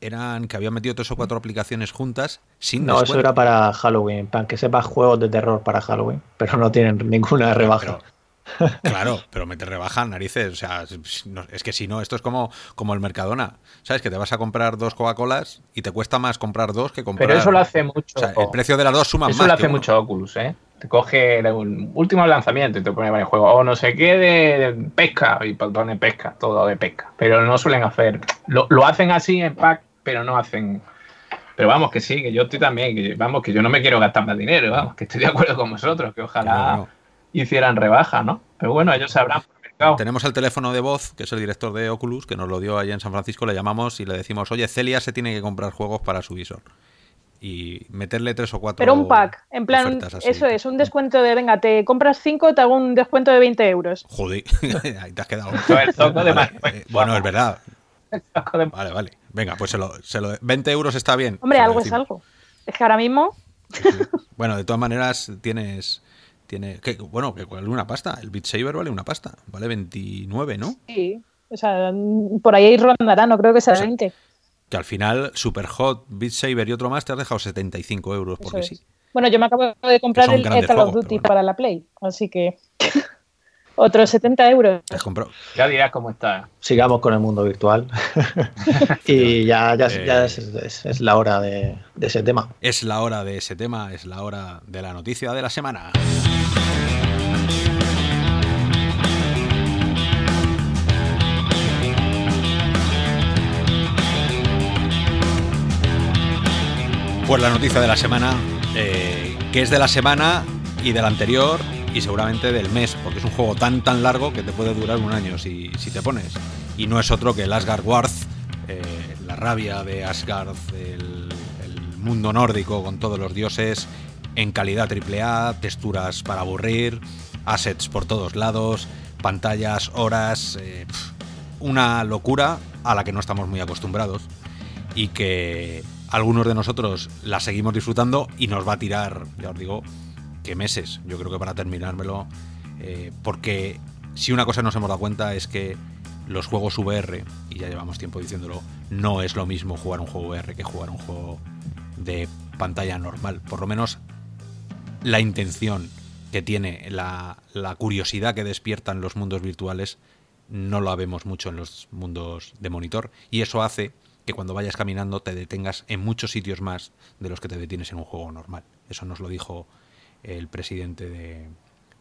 eran que habían metido tres o cuatro aplicaciones juntas sin No, eso era para Halloween, para que sepas juegos de terror para Halloween, pero no tienen ninguna rebaja. claro, pero mete rebaja, narices. O sea, es que si no, esto es como, como el Mercadona. ¿Sabes? Que te vas a comprar dos Coca-Colas y te cuesta más comprar dos que comprar. Pero eso lo hace mucho. O sea, el precio de las dos suma más. Eso lo hace mucho Oculus, ¿eh? Te coge el último lanzamiento y te pone varios juegos. O no sé qué de, pesca y pone pesca, todo de pesca. Pero no suelen hacer. Lo, lo hacen así en pack pero no hacen. Pero vamos, que sí, que yo estoy también, que vamos, que yo no me quiero gastar más dinero, vamos, que estoy de acuerdo con vosotros, que ojalá hicieran rebaja, ¿no? Pero bueno, ellos sabrán. Tenemos el teléfono de voz, que es el director de Oculus, que nos lo dio allá en San Francisco, le llamamos y le decimos, oye, Celia se tiene que comprar juegos para su visor. Y meterle tres o cuatro. Pero un pack, en plan, eso es, un descuento de, venga, te compras cinco, te hago un descuento de 20 euros. Joder, ahí te has quedado. Eh, bueno, es verdad. Vale, vale. Venga, pues se lo, se lo, 20 euros está bien. Hombre, algo es algo. Es que ahora mismo. Bueno, de todas maneras tienes. Tiene, que, bueno, que vale una pasta. El Beat Saber vale una pasta. Vale 29, ¿no? Sí. O sea, por ahí rondará, no creo que sea 20. Que al final, Super Hot, Beat Saber y otro más te has dejado 75 euros porque sí. Bueno, yo me acabo de comprar el Call of Duty para la Play, así que. Otros 70 euros. Ya dirás cómo está. Sigamos con el mundo virtual. y ya, ya, eh, es, la hora de, ese tema. Es la hora de ese tema, es la hora de la noticia de la semana. Pues la noticia de la semana, eh, que es de la semana y de la anterior y seguramente del mes, porque es un juego tan tan largo que te puede durar un año si, te pones. Y no es otro que el Asgard Warth, eh, la rabia de Asgard, el, mundo nórdico con todos los dioses en calidad AAA, texturas para aburrir, assets por todos lados, pantallas, horas, eh, una locura a la que no estamos muy acostumbrados y que algunos de nosotros la seguimos disfrutando y nos va a tirar, ya os digo, meses, yo creo que para terminármelo, eh, porque si una cosa nos hemos dado cuenta es que los juegos VR, y ya llevamos tiempo diciéndolo, no es lo mismo jugar un juego VR que jugar un juego de pantalla normal. Por lo menos la intención que tiene, la, la curiosidad que despiertan los mundos virtuales, no lo vemos mucho en los mundos de monitor. Y eso hace que cuando vayas caminando te detengas en muchos sitios más de los que te detienes en un juego normal. Eso nos lo dijo el presidente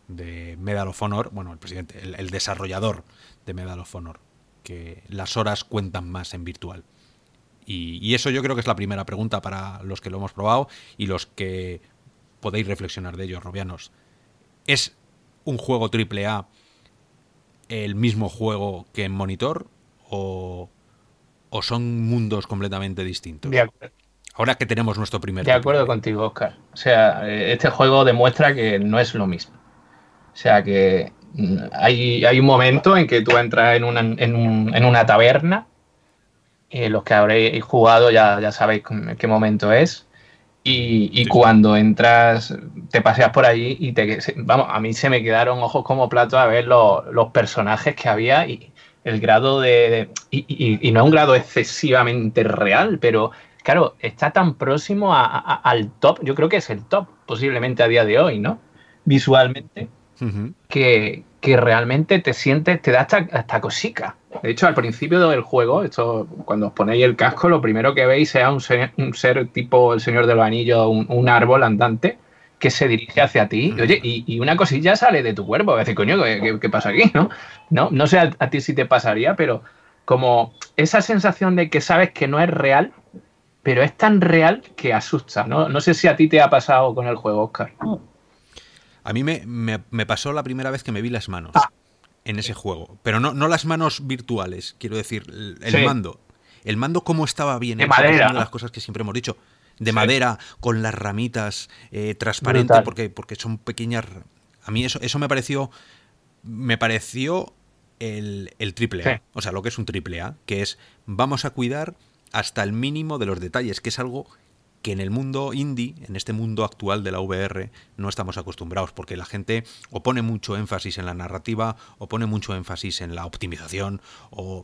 de, Medal of Honor, bueno, el presidente, el, desarrollador de Medal of Honor, que las horas cuentan más en virtual. Y, eso yo creo que es la primera pregunta para los que lo hemos probado y los que podéis reflexionar de ellos, robianos. ¿Es un juego AAA el mismo juego que en monitor o, o son mundos completamente distintos? Ahora que tenemos nuestro primer. De acuerdo contigo, Oscar. O sea, eh, este juego demuestra que no es lo mismo. O sea, que mm, hay, hay un momento en que tú entras en una, en, un, en una taberna. Eh, los que habréis jugado ya, ya sabéis qué momento es. Y, y cuando entras, te paseas por allí y te. Vamos, a mí se me quedaron ojos como platos a ver los, los personajes que había y el grado de. y, y, no es un grado excesivamente real, pero claro, está tan próximo al top, yo creo que es el top posiblemente a día de hoy, ¿no? Visualmente, que, realmente te sientes, te da hasta, hasta cosica. De hecho, al principio del juego, esto, cuando os ponéis el casco, lo primero que veis es un ser, un ser tipo el Señor del Anillo, un, árbol andante que se dirige hacia ti. Y, oye, y, una cosilla sale de tu cuerpo. decir, coño, ¿qué, pasa aquí? ¿no? No, no sé a, a ti si te pasaría, pero como esa sensación de que sabes que no es real, pero es tan real que asusta. ¿no? no sé si a ti te ha pasado con el juego, Oscar. A mí me, pasó la primera vez que me vi las manos ah. en ese juego. Pero no, no las manos virtuales, quiero decir, el, mando. El mando cómo estaba bien. De madera. una de las cosas que siempre hemos dicho. De madera con las ramitas eh, transparentes, porque, porque son pequeñas. A mí eso, eso me pareció. Me pareció el, triple A. O sea, lo que es un triple A, que es vamos a cuidar hasta el mínimo de los detalles, que es algo que en el mundo indie, en este mundo actual de la VR, no estamos acostumbrados, porque la gente o pone mucho énfasis en la narrativa, o pone mucho énfasis en la optimización, o,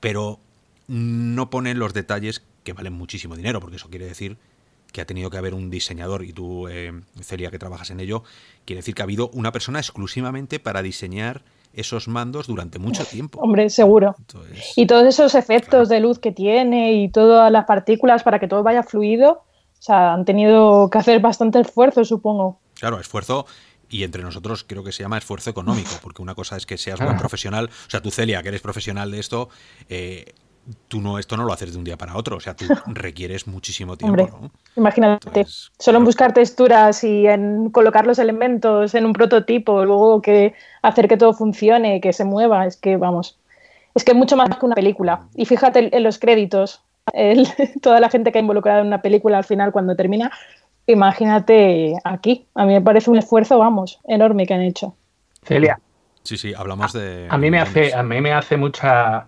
pero no pone los detalles que valen muchísimo dinero, porque eso quiere decir que ha tenido que haber un diseñador, y tú, eh, Celia, que trabajas en ello, quiere decir que ha habido una persona exclusivamente para diseñar esos mandos durante mucho tiempo. Hombre, seguro. y todos esos efectos de luz que tiene y todas las partículas para que todo vaya fluido, o sea, han tenido que hacer bastante esfuerzo, supongo. Claro, esfuerzo y entre nosotros creo que se llama esfuerzo económico, porque una cosa es que seas buen profesional, o sea, tú Celia, que eres profesional de esto, eh, tú no, esto no lo haces de un día para otro, o sea, tú requieres muchísimo tiempo. Imagínate, solo en buscar texturas y en colocar los elementos en un prototipo, luego que hacer que todo funcione, que se mueva, es que vamos, es que es mucho más que una película. Y fíjate en los créditos, toda la gente que ha involucrado en una película al final cuando termina, imagínate aquí. A mí me parece un esfuerzo, vamos, enorme que han hecho. Celia. Sí, sí, hablamos de. A mí me hace, a mí me hace mucha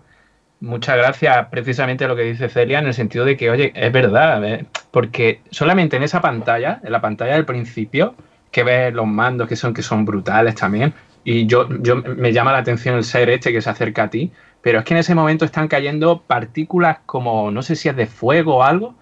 Muchas gracias, precisamente lo que dice Celia, en el sentido de que, oye, es verdad, ¿eh? porque solamente en esa pantalla, en la pantalla del principio, que ves los mandos que son, que son brutales también, y yo, yo me llama la atención el ser este que se acerca a ti, pero es que en ese momento están cayendo partículas como, no sé si es de fuego o algo,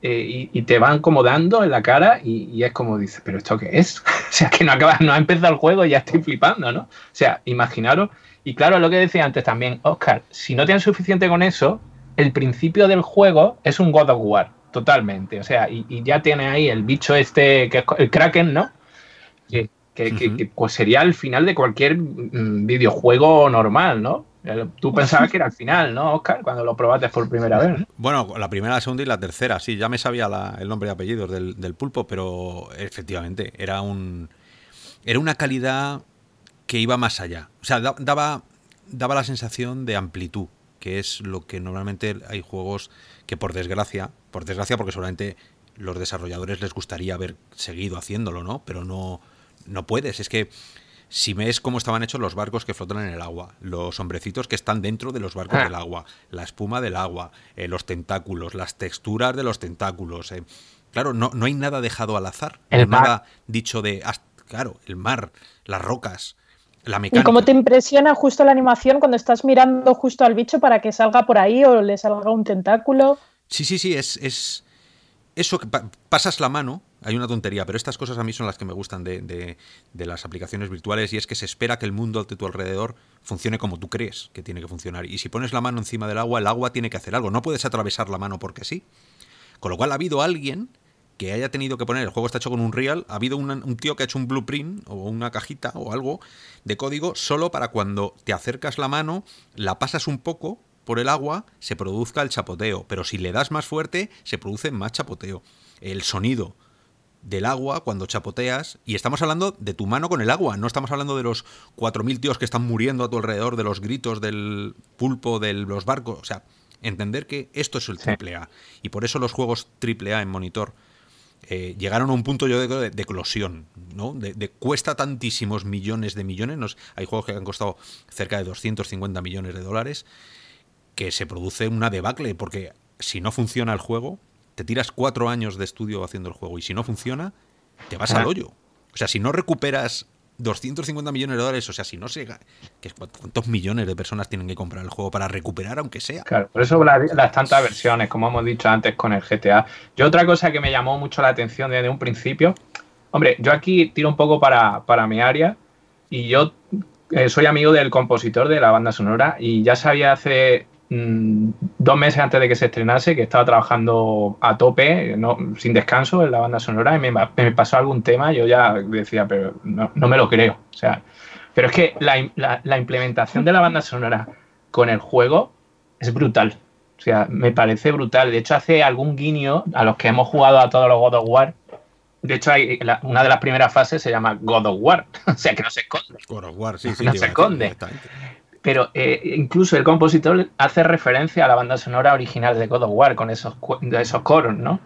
eh, y, te van como dando en la cara y, es como dices, pero ¿esto qué es? o sea, que no, acaba, no ha empezado el juego y ya estoy flipando, ¿no? O sea, imaginaros y claro, lo que decía antes también, Oscar, si no tienes suficiente con eso, el principio del juego es un God of War, totalmente. O sea, y, ya tiene ahí el bicho este, que es el Kraken, ¿no? Que, que, pues sería el final de cualquier mm, videojuego normal, ¿no? Tú pensabas que era el final, ¿no, Oscar? Cuando lo probaste por primera vez. Bueno, la primera, la segunda y la tercera, sí, ya me sabía el nombre y apellidos del, del, pulpo, pero efectivamente, era un. Era una calidad que iba más allá. O sea, daba, daba la sensación de amplitud, que es lo que normalmente hay juegos que por desgracia, por desgracia porque solamente los desarrolladores les gustaría haber seguido haciéndolo, ¿no? Pero no, no puedes. Es que si ves cómo estaban hechos los barcos que flotan en el agua, los hombrecitos que están dentro de los barcos ah. del agua, la espuma del agua, eh, los tentáculos, las texturas de los tentáculos. Eh. Claro, no, no hay nada dejado al azar. El nada dicho de. Claro, el mar, las rocas. ¿Y cómo te impresiona justo la animación cuando estás mirando justo al bicho para que salga por ahí o le salga un tentáculo? Sí, sí, sí, es, es eso que pasas la mano, hay una tontería, pero estas cosas a mí son las que me gustan de, de, las aplicaciones virtuales y es que se espera que el mundo de tu alrededor funcione como tú crees que tiene que funcionar. Y si pones la mano encima del agua, el agua tiene que hacer algo, no puedes atravesar la mano porque sí. Con lo cual ha habido alguien que haya tenido que poner, el juego está hecho con un real, ha habido un tío que ha hecho un blueprint o una cajita o algo de código solo para cuando te acercas la mano, la pasas un poco por el agua, se produzca el chapoteo, pero si le das más fuerte, se produce más chapoteo. El sonido del agua cuando chapoteas, y estamos hablando de tu mano con el agua, no estamos hablando de los 4.000 tíos que están muriendo a tu alrededor, de los gritos del pulpo, de los barcos, o sea, entender que esto es el triple A, y por eso los juegos triple A en monitor eh, llegaron a un punto yo de, de, eclosión, ¿no? De, cuesta tantísimos millones de millones, hay juegos que han costado cerca de 250 millones de dólares, que se produce una debacle, porque si no funciona el juego, te tiras cuatro años de estudio haciendo el juego, y si no funciona, te vas al hoyo. O sea, si no recuperas 250 millones de dólares, o sea, si no sé cuántos millones de personas tienen que comprar el juego para recuperar, aunque sea. Claro, por eso las, tantas versiones, como hemos dicho antes con el GTA. Yo otra cosa que me llamó mucho la atención desde un principio, hombre, yo aquí tiro un poco para, para mi área y yo eh, soy amigo del compositor de la banda sonora y ya sabía hace Mm, dos meses antes de que se estrenase, que estaba trabajando a tope, sin descanso en la banda sonora, y me, pasó algún tema, yo ya decía, pero no, me lo creo. O sea, pero es que la, implementación de la banda sonora con el juego es brutal. O sea, me parece brutal. De hecho, hace algún guiño a los que hemos jugado a todos los God of War. De hecho, hay una de las primeras fases se llama God of War. o sea, que no se esconde. God of War, sí, sí. No se esconde pero eh, incluso el compositor hace referencia a la banda sonora original de God of War con esos, esos coros, ¿no?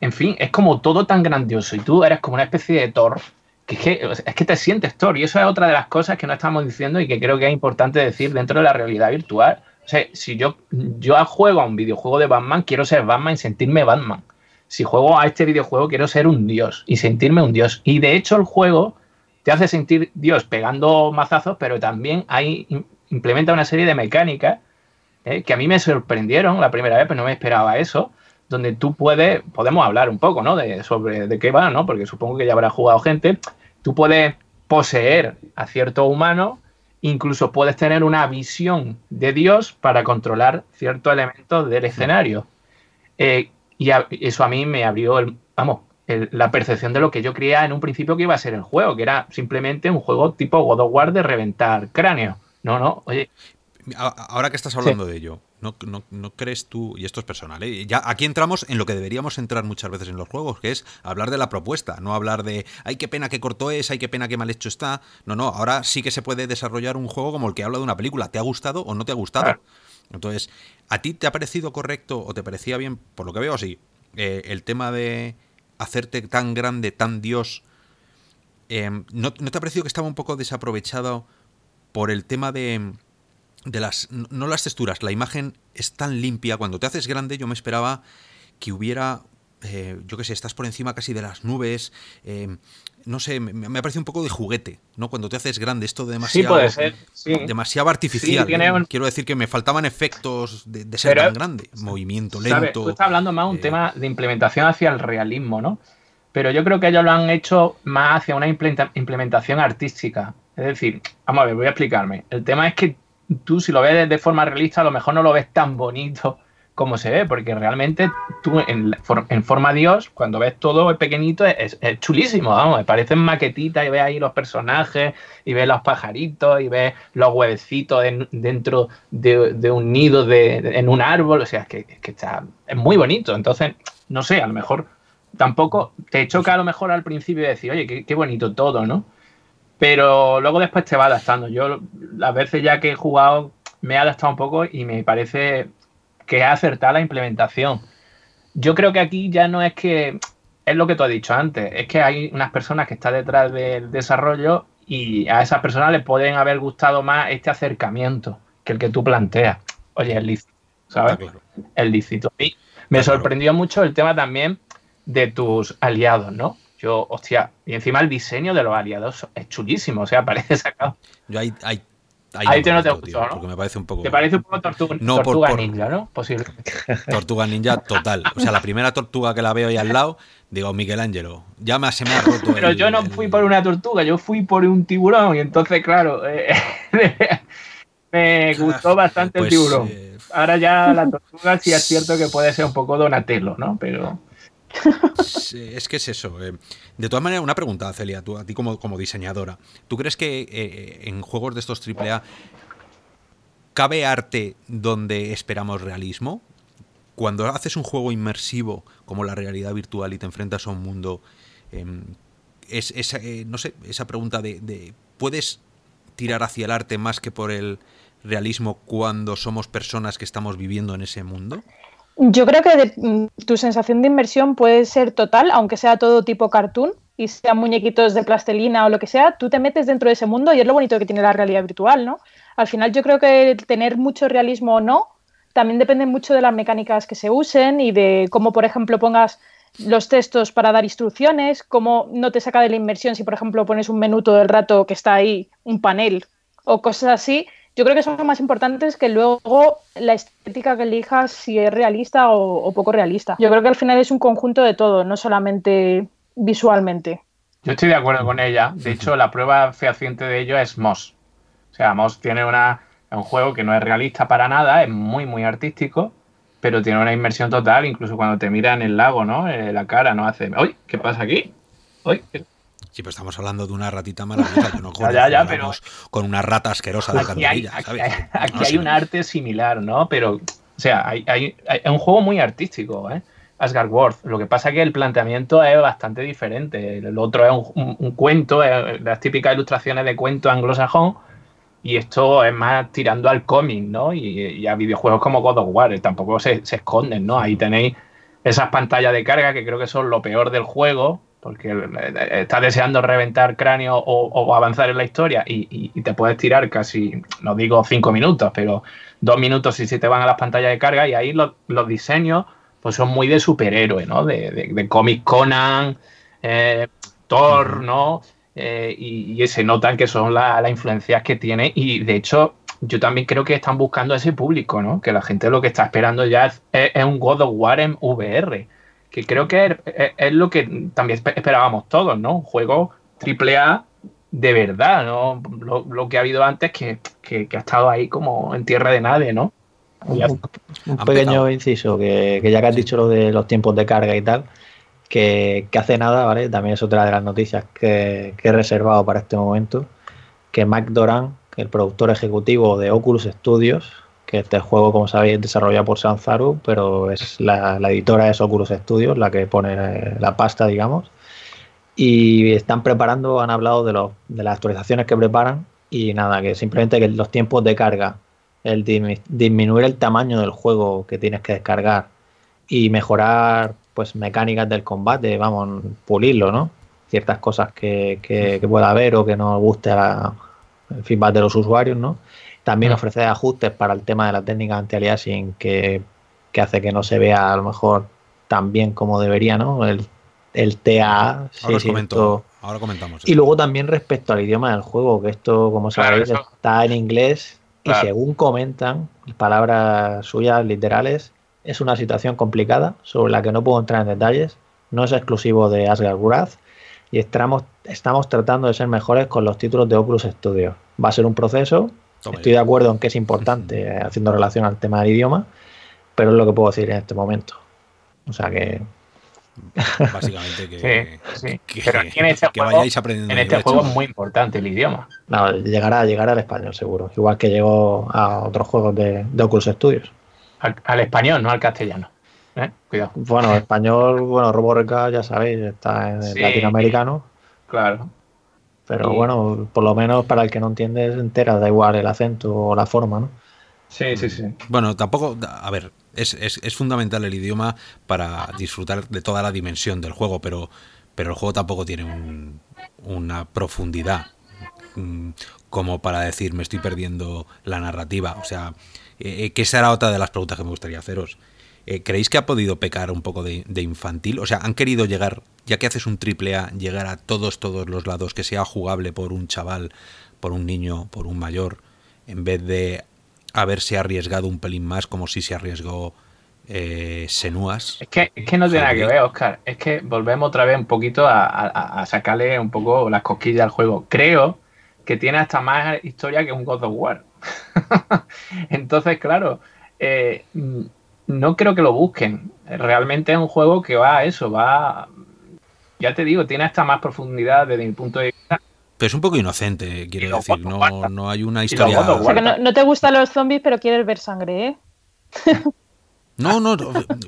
En fin, es como todo tan grandioso y tú eres como una especie de Thor, que es que, es que te sientes Thor y eso es otra de las cosas que no estamos diciendo y que creo que es importante decir dentro de la realidad virtual. O sea, si yo, yo juego a un videojuego de Batman, quiero ser Batman y sentirme Batman. Si juego a este videojuego, quiero ser un dios y sentirme un dios. Y de hecho el juego te hace sentir dios pegando mazazos, pero también hay implementa una serie de mecánicas eh, que a mí me sorprendieron la primera vez, pero no me esperaba eso, donde tú puedes, podemos hablar un poco, ¿no? De, sobre de qué va, ¿no? Porque supongo que ya habrá jugado gente. Tú puedes poseer a cierto humano, incluso puedes tener una visión de Dios para controlar ciertos elementos del escenario. Eh, y eso a mí me abrió, el, vamos, la percepción de lo que yo creía en un principio que iba a ser el juego, que era simplemente un juego tipo God of War de reventar cráneo. No, no, oye. Ahora que estás hablando de ello, ¿no, no, crees tú, y esto es personal, ¿eh? ya aquí entramos en lo que deberíamos entrar muchas veces en los juegos, que es hablar de la propuesta, no hablar de, ay, qué pena que corto es, ay, qué pena que mal hecho está. No, no, ahora sí que se puede desarrollar un juego como el que habla de una película. ¿Te ha gustado o no te ha gustado? Entonces, ¿a ti te ha parecido correcto o te parecía bien, por lo que veo, sí, eh, el tema de hacerte tan grande, tan Dios? Em, ¿no, ¿No te ha parecido que estaba un poco desaprovechado? Por el tema de, de las... no las texturas, la imagen es tan limpia, cuando te haces grande yo me esperaba que hubiera... Eh, yo qué sé, estás por encima casi de las nubes, eh, no sé, me, me, parece un poco de juguete, ¿no? Cuando te haces grande, esto demasiado, sí, puede ser, demasiado artificial. Quiero decir que me faltaban efectos de, ser tan grande, movimiento lento. Tú estás hablando más un eh, tema de implementación hacia el realismo, ¿no? Pero yo creo que ellos lo han hecho más hacia una implementación artística. Es decir, vamos a ver, voy a explicarme. El tema es que tú si lo ves de forma realista a lo mejor no lo ves tan bonito como se ve, porque realmente tú en, forma Dios, cuando ves todo pequeñito, es, chulísimo, vamos, me parecen maquetitas y ves ahí los personajes y ves los pajaritos y ves los huevecitos dentro de, un nido de, en un árbol, o sea, es que, está, es muy bonito, entonces, no sé, a lo mejor tampoco te choca a lo mejor al principio decir, oye, qué, qué bonito todo, ¿no? Pero luego después te va adaptando. Yo las veces ya que he jugado me he adaptado un poco y me parece que ha acertado la implementación. Yo creo que aquí ya no es que es lo que tú has dicho antes, es que hay unas personas que están detrás del desarrollo y a esas personas les pueden haber gustado más este acercamiento que el que tú planteas. Oye, el lícito, ¿sabes? El lícito. Y me sorprendió mucho el tema también de tus aliados, ¿no? Yo, hostia, y encima el diseño de los aliados es chulísimo, o sea, parece sacado. Yo hay, hay Ahí te no te gustó, ¿no? Porque me parece un poco. Te parece un poco tortuga, tortuga ninja, ¿no? Posible. Tortuga ninja total. O sea, la primera tortuga que la veo ahí al lado, digo, Michelangelo, ya me, se me ha roto. Pero yo no fui por una tortuga, yo fui por un tiburón. Y entonces, claro, eh, me gustó bastante el pues, tiburón. Eh, Ahora ya la tortuga sí es cierto que puede ser un poco Donatello, ¿no? Pero es que es eso. Eh. De todas maneras, una pregunta, Celia, tú, a ti como, como diseñadora. ¿Tú crees que eh, en juegos de estos AAA cabe arte donde esperamos realismo? Cuando haces un juego inmersivo como la realidad virtual y te enfrentas a un mundo, em, es, esa, eh, no sé, esa pregunta de, ¿puedes tirar hacia el arte más que por el realismo cuando somos personas que estamos viviendo en ese mundo? Yo creo que mm, tu sensación de inmersión puede ser total, aunque sea todo tipo cartoon y sean muñequitos de plastelina o lo que sea, tú te metes dentro de ese mundo y es lo bonito que tiene la realidad virtual, ¿no? Al final yo creo que tener mucho realismo o no también depende mucho de las mecánicas que se usen y de cómo, por ejemplo, pongas los textos para dar instrucciones, cómo no te saca de la inmersión si, por ejemplo, pones un menú todo el rato que está ahí, un panel o cosas así, yo creo que son más importantes que luego la estética que elijas, si es realista o, poco realista. Yo creo que al final es un conjunto de todo, no solamente visualmente. Yo estoy de acuerdo con ella. De hecho, la prueba fehaciente de ello es Moss. O sea, Moss tiene una, un juego que no es realista para nada, es muy, muy artístico, pero tiene una inmersión total, incluso cuando te mira en el lago, ¿no? Eh, la cara, ¿no? Hace, ¡Uy! ¿Qué pasa aquí? ¡Uy! Sí, pero estamos hablando de una ratita maravillosa. no ya, ya, pero... con una rata asquerosa de alcantarilla. Aquí, aquí, hay un arte similar, ¿no? Pero, o sea, hay, hay, un juego muy artístico, ¿eh? Asgard World. Lo que pasa es que el planteamiento es bastante diferente. El otro es un, cuento, las típicas ilustraciones de cuento anglosajón, Y esto es más tirando al cómic, ¿no? Y, a videojuegos como God of War, tampoco se, se esconden, ¿no? Ahí tenéis esas pantallas de carga que creo que son lo peor del juego, porque eh, estás deseando reventar cráneo o, avanzar en la historia y, te puedes tirar casi, no digo cinco minutos, pero dos minutos si se te van a las pantallas de carga y ahí los, diseños pues son muy de superhéroe, ¿no? De, de, cómic Conan, eh, Thor, ¿no? Eh, y, se notan que son las influencias que tiene y de hecho yo también creo que están buscando a ese público, ¿no? Que la gente lo que está esperando ya es, es un God of War en VR que creo que es, lo que también esperábamos todos, ¿no? Un juego AAA de verdad, ¿no? Lo, que ha habido antes que, ha estado ahí como en tierra de nadie, ¿no? Un, pequeño inciso, que, ya que has dicho lo de los tiempos de carga y tal, que, hace nada, ¿vale? También es otra de las noticias que, he reservado para este momento, que Mac Doran, el productor ejecutivo de Oculus Studios, que este juego, como sabéis, es desarrollado por Sanzaru, pero es la, editora es Oculus Studios, la que pone eh, la pasta, digamos. Y están preparando, han hablado de, de las actualizaciones que preparan y nada, que simplemente que los tiempos de carga, el disminuir el tamaño del juego que tienes que descargar y mejorar pues mecánicas del combate, vamos, pulirlo, ¿no? Ciertas cosas que, que, pueda haber o que no guste a el feedback de los usuarios, ¿no? También ofrece ajustes para el tema de la técnica anti-aliasing que, que, hace que no se vea a lo mejor tan bien como debería, ¿no? El, el TAA. Ahora, ahora comentamos. Y luego también respecto al idioma del juego, que esto, como sabéis, está en inglés y según comentan, palabras suyas literales, es una situación complicada sobre la que no puedo entrar en detalles. No es exclusivo de Asgard Wrath y estamos, estamos tratando de ser mejores con los títulos de Oculus Studio. Va a ser un proceso Estoy de acuerdo en que es importante eh, haciendo relación al tema del idioma, pero es lo que puedo decir en este momento. O sea que. Básicamente que, sí, sí. pero aquí en este juego, vayáis aprendiendo. En este juego es muy importante el idioma. No, llegará, llegará al español seguro. Igual que llegó a otros juegos de, de Oculus Studios. Al, español, no al castellano. ¿eh? Cuidado. Bueno, español, bueno, RoboReca ya sabéis, está en latinoamericano. Claro. Pero bueno, por lo menos para el que no entiende se entera, da igual el acento o la forma, ¿no? Sí, sí, sí. Bueno, tampoco, a ver, es, es, fundamental el idioma para disfrutar de toda la dimensión del juego, pero, pero el juego tampoco tiene una profundidad mm, como para decir me estoy perdiendo la narrativa. O sea, eh, eh, que esa era otra de las preguntas que me gustaría haceros. Eh, ¿Creéis que ha podido pecar un poco de, infantil? O sea, ¿han querido llegar, ya que haces un triple A, llegar a todos, todos los lados, que sea jugable por un chaval, por un niño, por un mayor, en vez de haberse arriesgado un pelín más como si se arriesgó eh, Senuas? Es que, es que no tiene nada que ver, Oscar. Es que volvemos otra vez un poquito a, sacarle un poco las cosquillas al juego. Creo que tiene hasta más historia que un God of War. Entonces, claro, eh, no creo que lo busquen. Realmente es un juego que va a eso, va. Ya te digo, tiene hasta más profundidad desde mi punto de vista. Pero es un poco inocente, quiero decir. No, no, hay una historia. O sea, que no, te gustan los zombies, pero quieres ver sangre, ¿eh? No, no,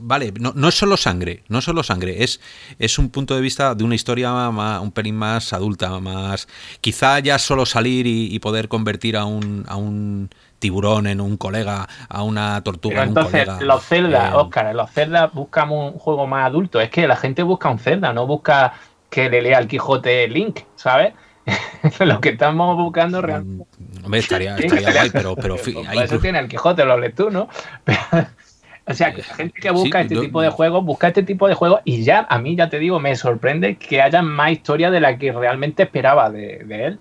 vale, no, no, es solo sangre, no es solo sangre, es, es un punto de vista de una historia un pelín más adulta, más quizá ya solo salir y, poder convertir a un, a un tiburón en un colega, a una tortuga en un entonces, los Zelda, eh, Oscar, los Zelda buscamos un juego más adulto. Es que la gente busca un Zelda, no busca que le lea al Quijote Link, ¿sabes? lo que estamos buscando mm, realmente. Hombre, estaría, estaría guay, pero, pero eso tiene el Quijote, lo lees tú, ¿no? o sea, que la gente que busca este tipo de juegos, busca este tipo de juegos y ya, a mí ya te digo, me sorprende que haya más historia de la que realmente esperaba de él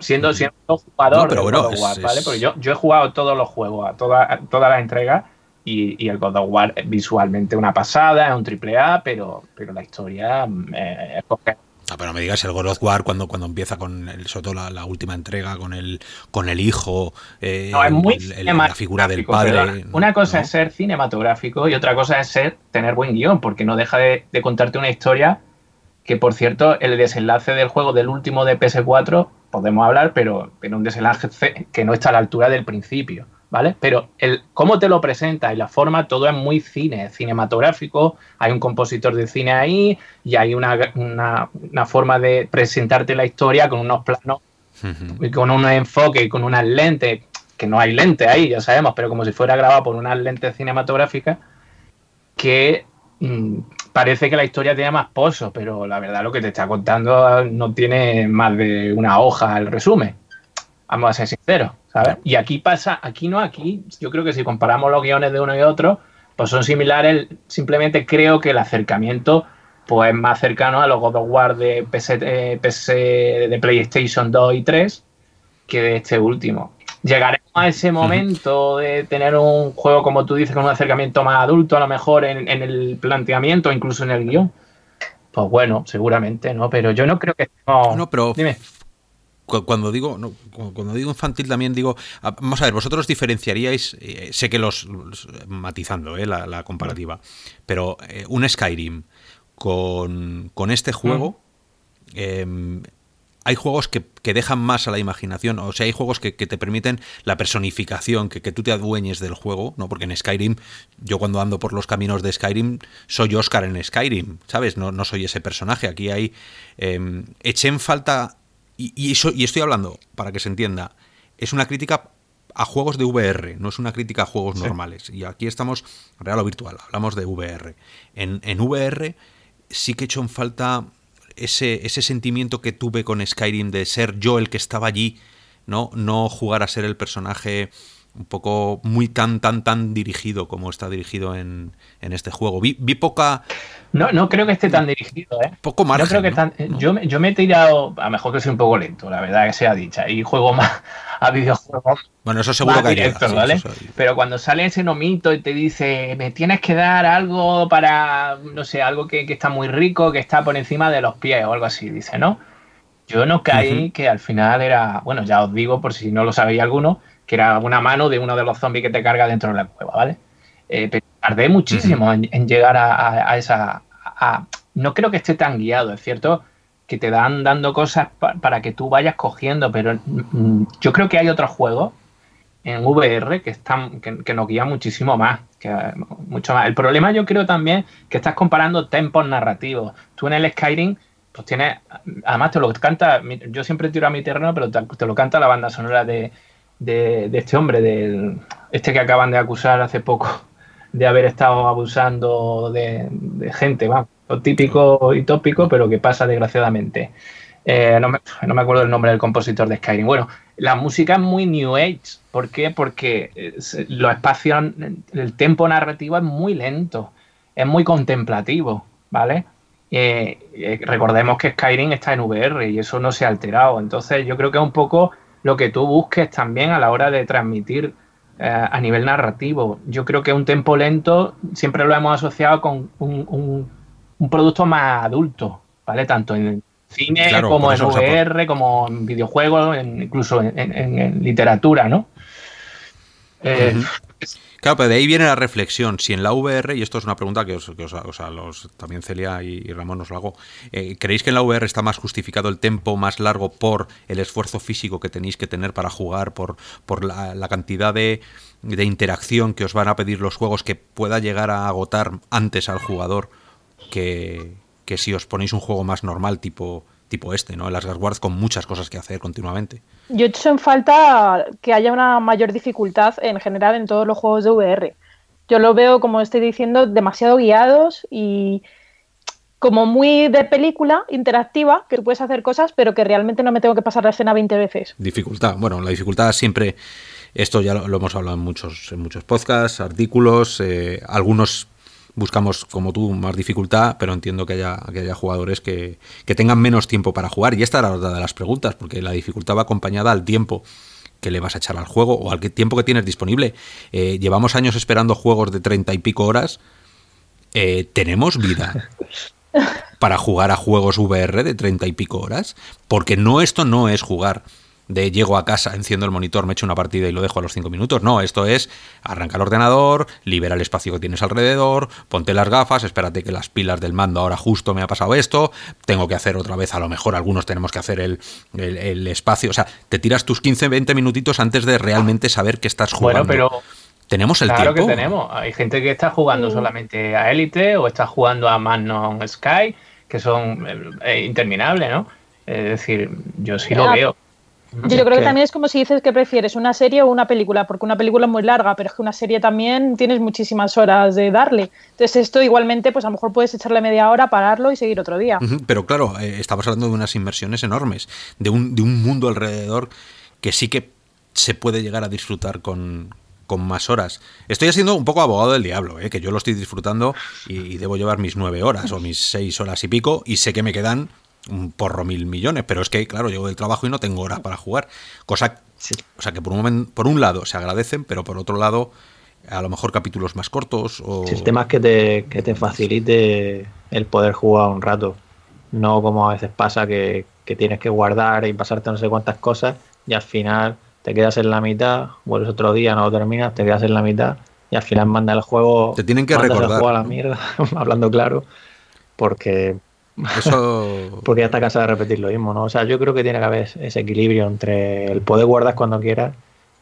siendo, siendo jugador pero bueno, ¿vale? Porque yo, yo he jugado todos los juegos, a todas toda las entregas, y, el God of War visualmente una pasada, es un triple A, pero, pero la historia eh, es no, pero me digas el God of War cuando, cuando empieza con el, sobre todo la, última entrega con el con el hijo, eh, no, es muy la figura del padre. Una cosa es ser cinematográfico y otra cosa es ser tener buen guion, porque no deja de, de, contarte una historia que, por cierto, el desenlace del juego del último de PS4 podemos hablar, pero en un desenlace que no está a la altura del principio, ¿vale? Pero el cómo te lo presenta y la forma, todo es muy cine, cinematográfico, hay un compositor de cine ahí y hay una, forma de presentarte la historia con unos planos y con un enfoque y con unas lentes, que no hay lente ahí, ya sabemos, pero como si fuera grabado por unas lentes cinematográficas, que mm, parece que la historia tiene más pozo, pero la verdad lo que te está contando no tiene más de una hoja el resumen. Vamos a ser sinceros, ¿sabes? Y aquí pasa, aquí no, aquí yo creo que si comparamos los guiones de uno y otro, pues son similares, simplemente creo que el acercamiento pues es más cercano a los God of War de PC, eh, de PlayStation 2 y 3 que de este último. Llegaremos a ese momento de tener un juego, como tú dices, con un acercamiento más adulto, a lo mejor en, el planteamiento, incluso en el guion. Pues bueno, seguramente, ¿no? Pero yo no creo que No, pero Dime cuando digo cuando digo infantil también digo ah, vamos a ver vosotros diferenciaríais eh, sé que los, matizando eh, la, comparativa pero eh, un Skyrim con, este juego, hay juegos que, dejan más a la imaginación, o sea, hay juegos que, te permiten la personificación, que, tú te adueñes del juego, ¿no? Porque en Skyrim, yo cuando ando por los caminos de Skyrim, soy Oscar en Skyrim, ¿sabes? No, no soy ese personaje. Aquí hay. Eh, eché en falta. Y, eso, y estoy hablando, para que se entienda, es una crítica a juegos de VR, no es una crítica a juegos normales. Y aquí estamos real o virtual, hablamos de VR. En, en VR sí que he hecho en falta ese, ese sentimiento que tuve con Skyrim de ser yo el que estaba allí, ¿no? No jugar a ser el personaje un poco muy tan, tan, tan dirigido como está dirigido en, este juego. Vi, poca... No, no creo que esté tan dirigido, ¿eh? Poco más. creo que Yo, yo me he tirado, a lo mejor que soy un poco lento, la verdad que sea dicha, y juego más a videojuegos. Bueno, eso seguro que directo, ¿vale? Pero cuando sale ese nomito y te dice, me tienes que dar algo para, no sé, algo que, está muy rico, que está por encima de los pies o algo así, dice, ¿no? Yo no caí que al final era, bueno, ya os digo por si no lo sabéis alguno, que era una mano de uno de los zombies que te carga dentro de la cueva, ¿vale? Eh, pero tardé muchísimo en, llegar a, esa... no creo que esté tan guiado, es cierto que te dan dando cosas para que tú vayas cogiendo, pero mm, yo creo que hay otros juegos en VR que están que, nos guían muchísimo más, que mucho más. El problema yo creo también que estás comparando tempos narrativos. Tú en el Skyrim pues tienes, además te lo canta, yo siempre tiro a mi terreno, pero te lo canta la banda sonora de, de, este hombre, de este que acaban de acusar hace poco de haber estado abusando de, gente, lo típico y tópico, pero que pasa desgraciadamente. Eh, no, me, no, me, acuerdo el nombre del compositor de Skyrim. Bueno, la música es muy New Age. ¿Por qué? Porque eh, los espacios, el tempo narrativo es muy lento, es muy contemplativo, ¿vale? Eh, recordemos que Skyrim está en VR y eso no se ha alterado. Entonces yo creo que es un poco lo que tú busques también a la hora de transmitir eh, a nivel narrativo. Yo creo que un tempo lento siempre lo hemos asociado con un, producto más adulto, ¿vale? Tanto en cine como en VR, como en videojuegos, incluso en, literatura, ¿no? Eh, Claro, pero de ahí viene la reflexión. Si en la VR, y esto es una pregunta que, os, los, también Celia y, Ramón os lo hago, eh, ¿creéis que en la VR está más justificado el tiempo más largo por el esfuerzo físico que tenéis que tener para jugar, por, por la, cantidad de, de, interacción que os van a pedir los juegos que pueda llegar a agotar antes al jugador que, que si os ponéis un juego más normal tipo tipo este, ¿no? El Asgard con muchas cosas que hacer continuamente. Yo he hecho en falta que haya una mayor dificultad en general en todos los juegos de VR. Yo lo veo, como estoy diciendo, demasiado guiados y como muy de película interactiva, que puedes hacer cosas, pero que realmente no me tengo que pasar la escena 20 veces. Dificultad. Bueno, la dificultad siempre, esto ya lo, hemos hablado en muchos, en muchos podcasts, artículos, eh, algunos buscamos, como tú, más dificultad, pero entiendo que haya, que haya jugadores que, tengan menos tiempo para jugar. Y esta era otra de las preguntas, porque la dificultad va acompañada al tiempo que le vas a echar al juego o al tiempo que tienes disponible. Eh, llevamos años esperando juegos de treinta y pico horas. Eh, ¿Tenemos vida para jugar a juegos VR de treinta y pico horas? Porque no, esto no es jugar de llego a casa, enciendo el monitor, me echo una partida y lo dejo a los 5 minutos. No, esto es arranca el ordenador, libera el espacio que tienes alrededor, ponte las gafas, espérate que las pilas del mando ahora justo me ha pasado esto, tengo que hacer otra vez, a lo mejor algunos tenemos que hacer el, el, espacio. O sea, te tiras tus 15, 20 minutitos antes de realmente saber que estás jugando. Bueno, pero tenemos el claro que tenemos. Hay gente que está jugando solamente a Elite o está jugando a Manon Sky, que son eh, interminables, ¿no? Es decir, yo sí lo veo. Yo, creo que, también es como si dices que prefieres una serie o una película, porque una película es muy larga, pero es que una serie también tienes muchísimas horas de darle. Entonces esto igualmente, pues a lo mejor puedes echarle media hora, pararlo y seguir otro día. Pero claro, eh, estamos hablando de unas inversiones enormes, de un, de un mundo alrededor que sí que se puede llegar a disfrutar con, con más horas. Estoy haciendo un poco abogado del diablo, ¿eh? que yo lo estoy disfrutando y, debo llevar mis nueve horas o mis seis horas y pico y sé que me quedan un porro mil millones, pero es que, claro, llego del trabajo y no tengo horas para jugar. Cosa, o sea, que por un, momento, por un lado se agradecen, pero por otro lado, a lo mejor capítulos más cortos. O... el tema es que te, que te facilite el poder jugar un rato. No como a veces pasa que, que tienes que guardar y pasarte no sé cuántas cosas y al final te quedas en la mitad, vuelves otro día, no lo terminas, te quedas en la mitad y al final manda el juego. Te tienen que recordar. a la mierda, hablando claro, porque. Eso... porque ya está cansado de repetir lo mismo, ¿no? O sea, yo creo que tiene que haber ese equilibrio entre el poder guardar cuando quieras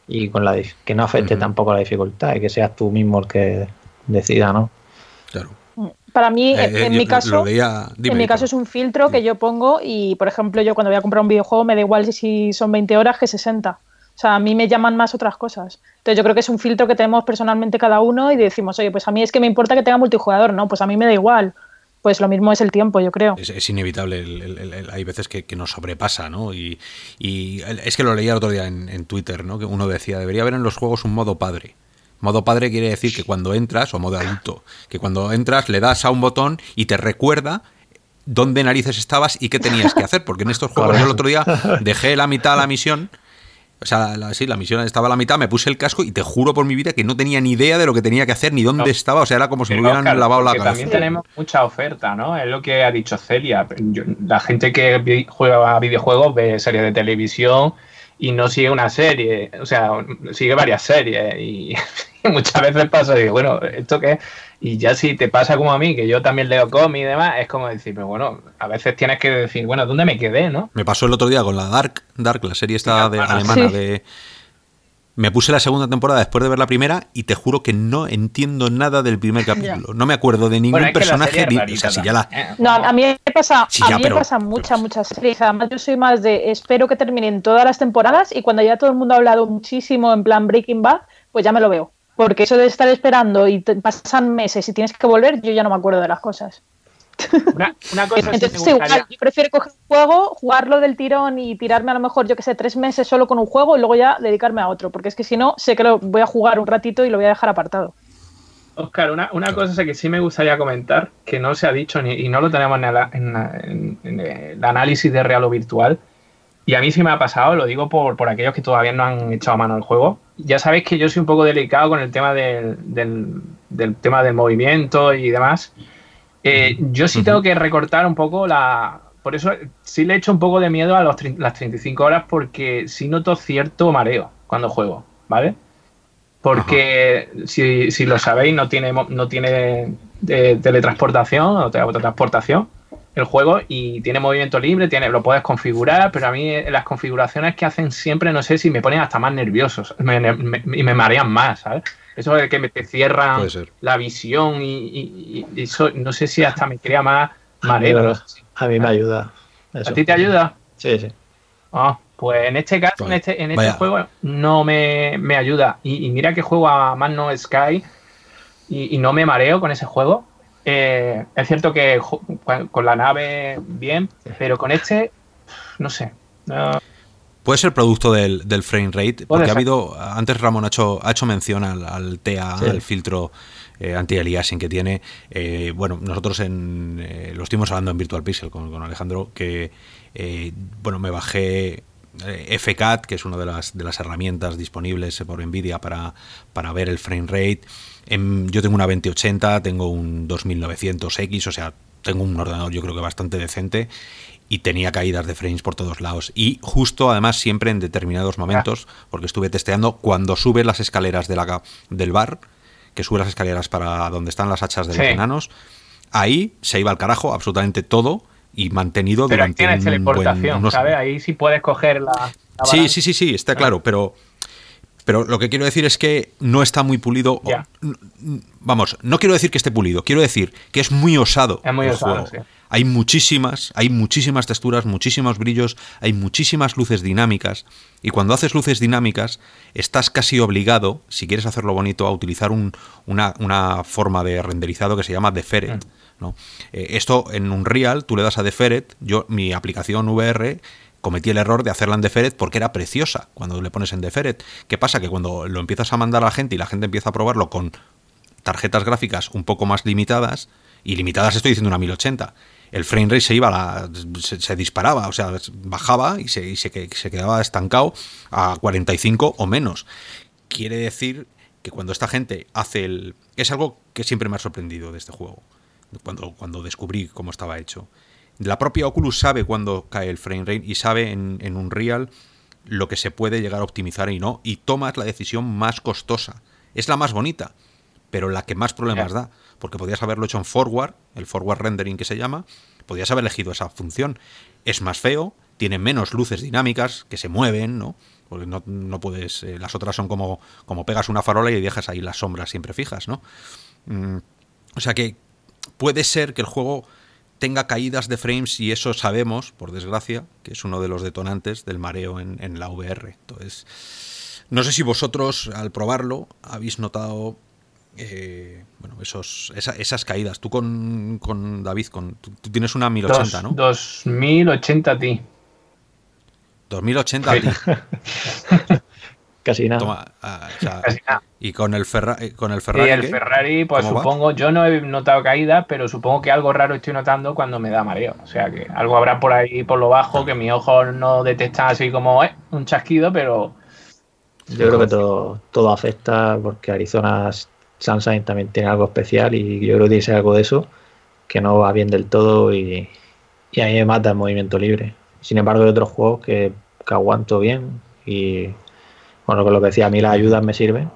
y con la que no afecte tampoco la dificultad y que seas tú mismo el que decida, ¿no? Claro. Para mí, eh, en, eh, mi caso, en mi caso es un filtro que yo pongo y, por ejemplo, yo cuando voy a comprar un videojuego me da igual si son 20 horas que 60. O sea, a mí me llaman más otras cosas. Entonces yo creo que es un filtro que tenemos personalmente cada uno y decimos, oye, pues a mí es que me importa que tenga multijugador, no, pues a mí me da igual. Pues lo mismo es el tiempo, yo creo. Es, inevitable, hay veces que, nos sobrepasa, ¿no? Y, es que lo leía el otro día en, Twitter, ¿no? Que uno decía, debería haber en los juegos un modo padre. Modo padre quiere decir que cuando entras, o modo adulto, que cuando entras le das a un botón y te recuerda dónde narices estabas y qué tenías que hacer. Porque en estos juegos yo el otro día dejé la mitad de la misión o sea, la, sí, la misión estaba a la mitad, me puse el casco y te juro por mi vida que no tenía ni idea de lo que tenía que hacer ni dónde estaba. O sea, era como si me hubieran lavado la cabeza. También tenemos mucha oferta, ¿no? Es lo que ha dicho Celia. la gente que juega a videojuegos ve series de televisión y no sigue una serie. O sea, sigue varias series. Y, muchas veces pasa, digo, bueno, ¿esto qué es? Y ya si te pasa como a mí, que yo también leo cómics y demás, es como decir, pero bueno, a veces tienes que decir, bueno, ¿dónde me quedé, no? Me pasó el otro día con la Dark, Dark, la serie esta de, alemana de... Me puse la segunda temporada después de ver la primera y te juro que no entiendo nada del primer capítulo. No me acuerdo de ningún personaje. Ni, ¿eh? No, a mí me pasa, a mí me pasa muchas, muchas series. Además, yo soy más de espero que terminen todas las temporadas y cuando ya todo el mundo ha hablado muchísimo en plan Breaking Bad, pues ya me lo veo. Porque eso de estar esperando y pasan meses y tienes que volver, yo ya no me acuerdo de las cosas. Una, cosa Entonces, igual, yo prefiero coger un juego, jugarlo del tirón y tirarme a lo mejor, yo que sé, tres meses solo con un juego y luego ya dedicarme a otro. Porque es que si no, sé que lo voy a jugar un ratito y lo voy a dejar apartado. Oscar, una, una cosa que sí me gustaría comentar, que no se ha dicho ni, y no lo tenemos en, en, el análisis de real o virtual, y a mí sí me ha pasado, lo digo por, por aquellos que todavía no han echado mano al juego. Ya sabéis que yo soy un poco delicado con el tema del, del, tema del movimiento y demás. Eh, yo sí tengo que recortar un poco la... Por eso sí le echo un poco de miedo a los, las 35 horas porque sí noto cierto mareo cuando juego, ¿vale? Porque si, si, lo sabéis, no tiene, no tiene eh, teletransportación o teletransportación el juego y tiene movimiento libre, tiene, lo puedes configurar, pero a mí eh, las configuraciones que hacen siempre, no sé si me ponen hasta más nerviosos y me, marean más, ¿sabes? Eso de que me te cierran la visión y, eso no sé si hasta me crea más mareo. A mí me ayuda. ¿A ti te ayuda? Sí, sí. Ah, pues en este caso, en este, en este juego no me, ayuda. Y, mira que juego a Man No Sky y no me mareo con ese juego eh, es cierto que con la nave bien, pero con este, no sé. Puede ser producto del, frame rate, porque ha habido, antes Ramón ha hecho, ha hecho mención al, TA, al filtro eh, anti-aliasing que tiene. Eh, bueno, nosotros en, eh, lo estuvimos hablando en Virtual Pixel con, con Alejandro, que bueno, me bajé FCAT, que es una de las, de las herramientas disponibles por NVIDIA para, para ver el frame rate yo tengo una 2080, tengo un 2900X, o sea, tengo un ordenador yo creo que bastante decente y tenía caídas de frames por todos lados. Y justo, además, siempre en determinados momentos, porque estuve testeando, cuando sube las escaleras de la, del bar, que sube las escaleras para donde están las hachas de los enanos, ahí se iba al carajo absolutamente todo y mantenido pero durante tienes teleportación, ¿sabes? Ahí sí puedes coger la... sí, sí, sí, sí, está claro, pero pero lo que quiero decir es que no está muy pulido. Vamos, no quiero decir que esté pulido, quiero decir que es muy osado. Es muy osado, hay muchísimas, hay muchísimas texturas, muchísimos brillos, hay muchísimas luces dinámicas. Y cuando haces luces dinámicas, estás casi obligado, si quieres hacerlo bonito, a utilizar una, forma de renderizado que se llama Deferet. Mm. ¿no? Eh, esto en Unreal, tú le das a Deferet, yo, mi aplicación VR cometí el error de hacerla en Deferet porque era preciosa cuando le pones en Deferet. ¿Qué pasa? Que cuando lo empiezas a mandar a la gente y la gente empieza a probarlo con tarjetas gráficas un poco más limitadas, y limitadas estoy diciendo una 1080, el frame rate se iba, la, se, disparaba, o sea, bajaba y, se, se, quedaba estancado a 45 o menos. Quiere decir que cuando esta gente hace el... Es algo que siempre me ha sorprendido de este juego, cuando, cuando descubrí cómo estaba hecho. La propia Oculus sabe cuándo cae el frame rate y sabe en, en un real lo que se puede llegar a optimizar y no, y tomas la decisión más costosa. Es la más bonita, pero la que más problemas da porque podías haberlo hecho en forward, el forward rendering que se llama, podías haber elegido esa función. Es más feo, tiene menos luces dinámicas que se mueven, ¿no? Porque no, puedes, eh, las otras son como, como pegas una farola y dejas ahí las sombras siempre fijas, ¿no? Mm, o sea que puede ser que el juego tenga caídas de frames y eso sabemos, por desgracia, que es uno de los detonantes del mareo en, en la VR. Entonces, no sé si vosotros al probarlo habéis notado eh, bueno, esos, esas caídas. Tú con, con David, con, tú, tienes una 1080, ¿no? 2080 ti. 2080 ti. Casi nada. Ah, y con el, Ferrari, con el Ferrari. Y el Ferrari, pues supongo, yo no he notado caídas, pero supongo que algo raro estoy notando cuando me da mareo. O sea que algo habrá por ahí por lo bajo que mi ojo no detecta así como eh, un chasquido, pero. Yo creo que todo, todo afecta porque Arizona Sunshine también tiene algo especial y yo creo que tiene algo de eso que no va bien del todo y, y a mí me mata el movimiento libre. Sin embargo, hay otros juegos que, aguanto bien y bueno, con lo que decía, a mí las ayudas me sirven,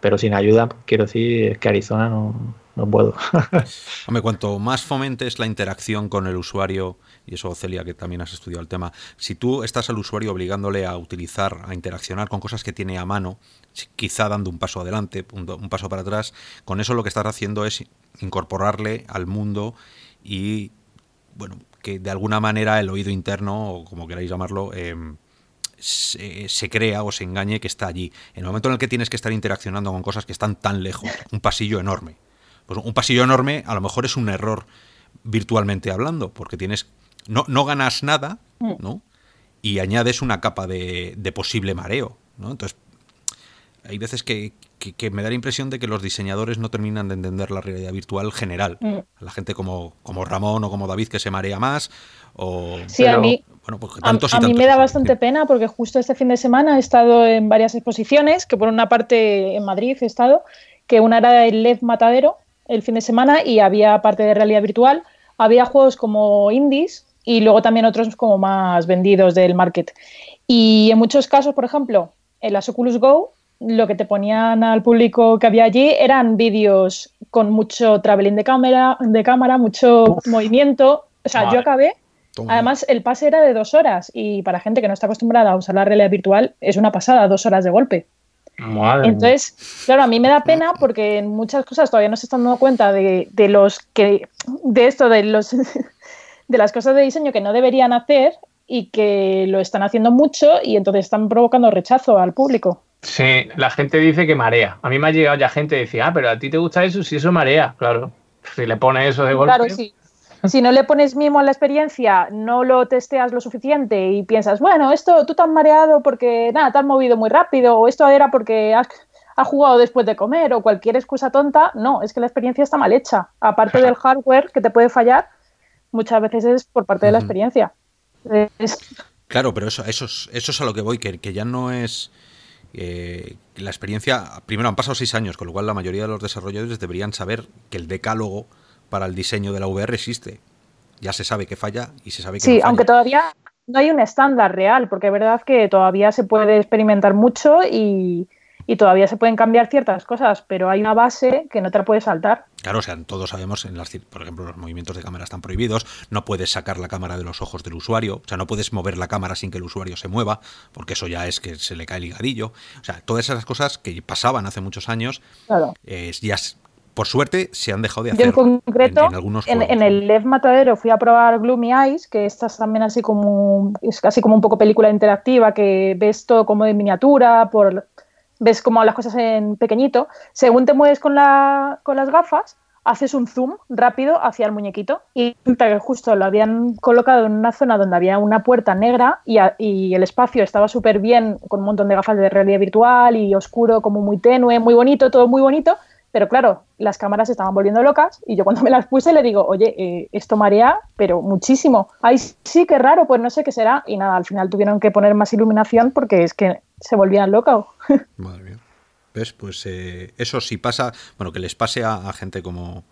pero sin ayuda, quiero decir, es que Arizona no, no puedo. Hombre, cuanto más fomentes la interacción con el usuario, y eso, Celia, que también has estudiado el tema, si tú estás al usuario obligándole a utilizar, a interaccionar con cosas que tiene a mano, quizá dando un paso adelante, un, paso para atrás, con eso lo que estás haciendo es incorporarle al mundo y, bueno, que de alguna manera el oído interno, o como queráis llamarlo, em, se, se, crea o se engañe que está allí. En el momento en el que tienes que estar interaccionando con cosas que están tan lejos, un pasillo enorme, pues un pasillo enorme a lo mejor es un error virtualmente hablando, porque tienes no, no ganas nada, mm. ¿no? Y añades una capa de, de posible mareo, ¿no? Entonces, hay veces que, que, me da la impresión de que los diseñadores no terminan de entender la realidad virtual general. Mm. La gente como, como Ramón o como David que se marea más. O, sí, a mí, bueno, pues a, mí me da bastante pena porque justo este fin de semana he estado en varias exposiciones, que por una parte en Madrid he estado, que una era el LED Matadero, el fin de semana y había parte de realidad virtual. Había juegos como indies y luego también otros como más vendidos del market. Y en muchos casos, por ejemplo, en las Oculus Go, lo que te ponían al público que había allí eran vídeos con mucho traveling de cámara, de cámara mucho movimiento. O sea, yo acabé. Además, el pase era de dos horas y para gente que no está acostumbrada a usar la realidad virtual es una pasada, dos horas de golpe. Entonces, claro, a mí me da pena porque en muchas cosas todavía no se están dando cuenta de, los que, de esto, de los de las cosas de diseño que no deberían hacer y que lo están haciendo mucho y entonces están provocando rechazo al público. Sí, la gente dice que marea. A mí me ha llegado ya gente que dice, ah, pero a ti te gusta eso, si eso marea, claro. Si le pones eso de golpe. Claro, sí. Si no le pones mimo a la experiencia, no lo testeas lo suficiente y piensas, bueno, esto tú te has mareado porque nada, te has movido muy rápido, o esto era porque has, jugado después de comer, o cualquier excusa tonta, no, es que la experiencia está mal hecha. Aparte del hardware que te puede fallar, muchas veces es por parte de la experiencia. Claro, pero eso, eso, es, eso es a lo que voy, que, que ya no es... Eh, la experiencia, primero han pasado seis años, con lo cual la mayoría de los desarrolladores deberían saber que el decálogo para el diseño de la VR existe. Ya se sabe que falla y se sabe que... Sí, no aunque todavía no hay un estándar real, porque es verdad que todavía se puede experimentar mucho y, y todavía se pueden cambiar ciertas cosas, pero hay una base que no te la puedes saltar. Claro, o sea, todos sabemos, en las, por ejemplo, los movimientos de cámara están prohibidos, no puedes sacar la cámara de los ojos del usuario, o sea, no puedes mover la cámara sin que el usuario se mueva, porque eso ya es que se le cae el ligadillo. O sea, todas esas cosas que pasaban hace muchos años, ya por suerte se han dejado de hacer. Yo en concreto, en, el Lev Matadero fui a probar Gloomy Eyes, que esta es también así como, es casi como un poco película interactiva, que ves todo como de miniatura, por, ves como las cosas en pequeñito. Según te mueves con, la, con las gafas, haces un zoom rápido hacia el muñequito y que justo lo habían colocado en una zona donde había una puerta negra y, y el espacio estaba súper bien, con un montón de gafas de realidad virtual y oscuro, como muy tenue, muy bonito, todo muy bonito pero claro, las cámaras estaban volviendo locas y yo cuando me las puse le digo, oye, eh, esto marea, pero muchísimo. Ay, sí, qué raro, pues no sé qué será. Y nada, al final tuvieron que poner más iluminación porque es que se volvían locos. Madre mía. ¿Ves? Pues eh, eso sí pasa, bueno, que les pase a, gente como,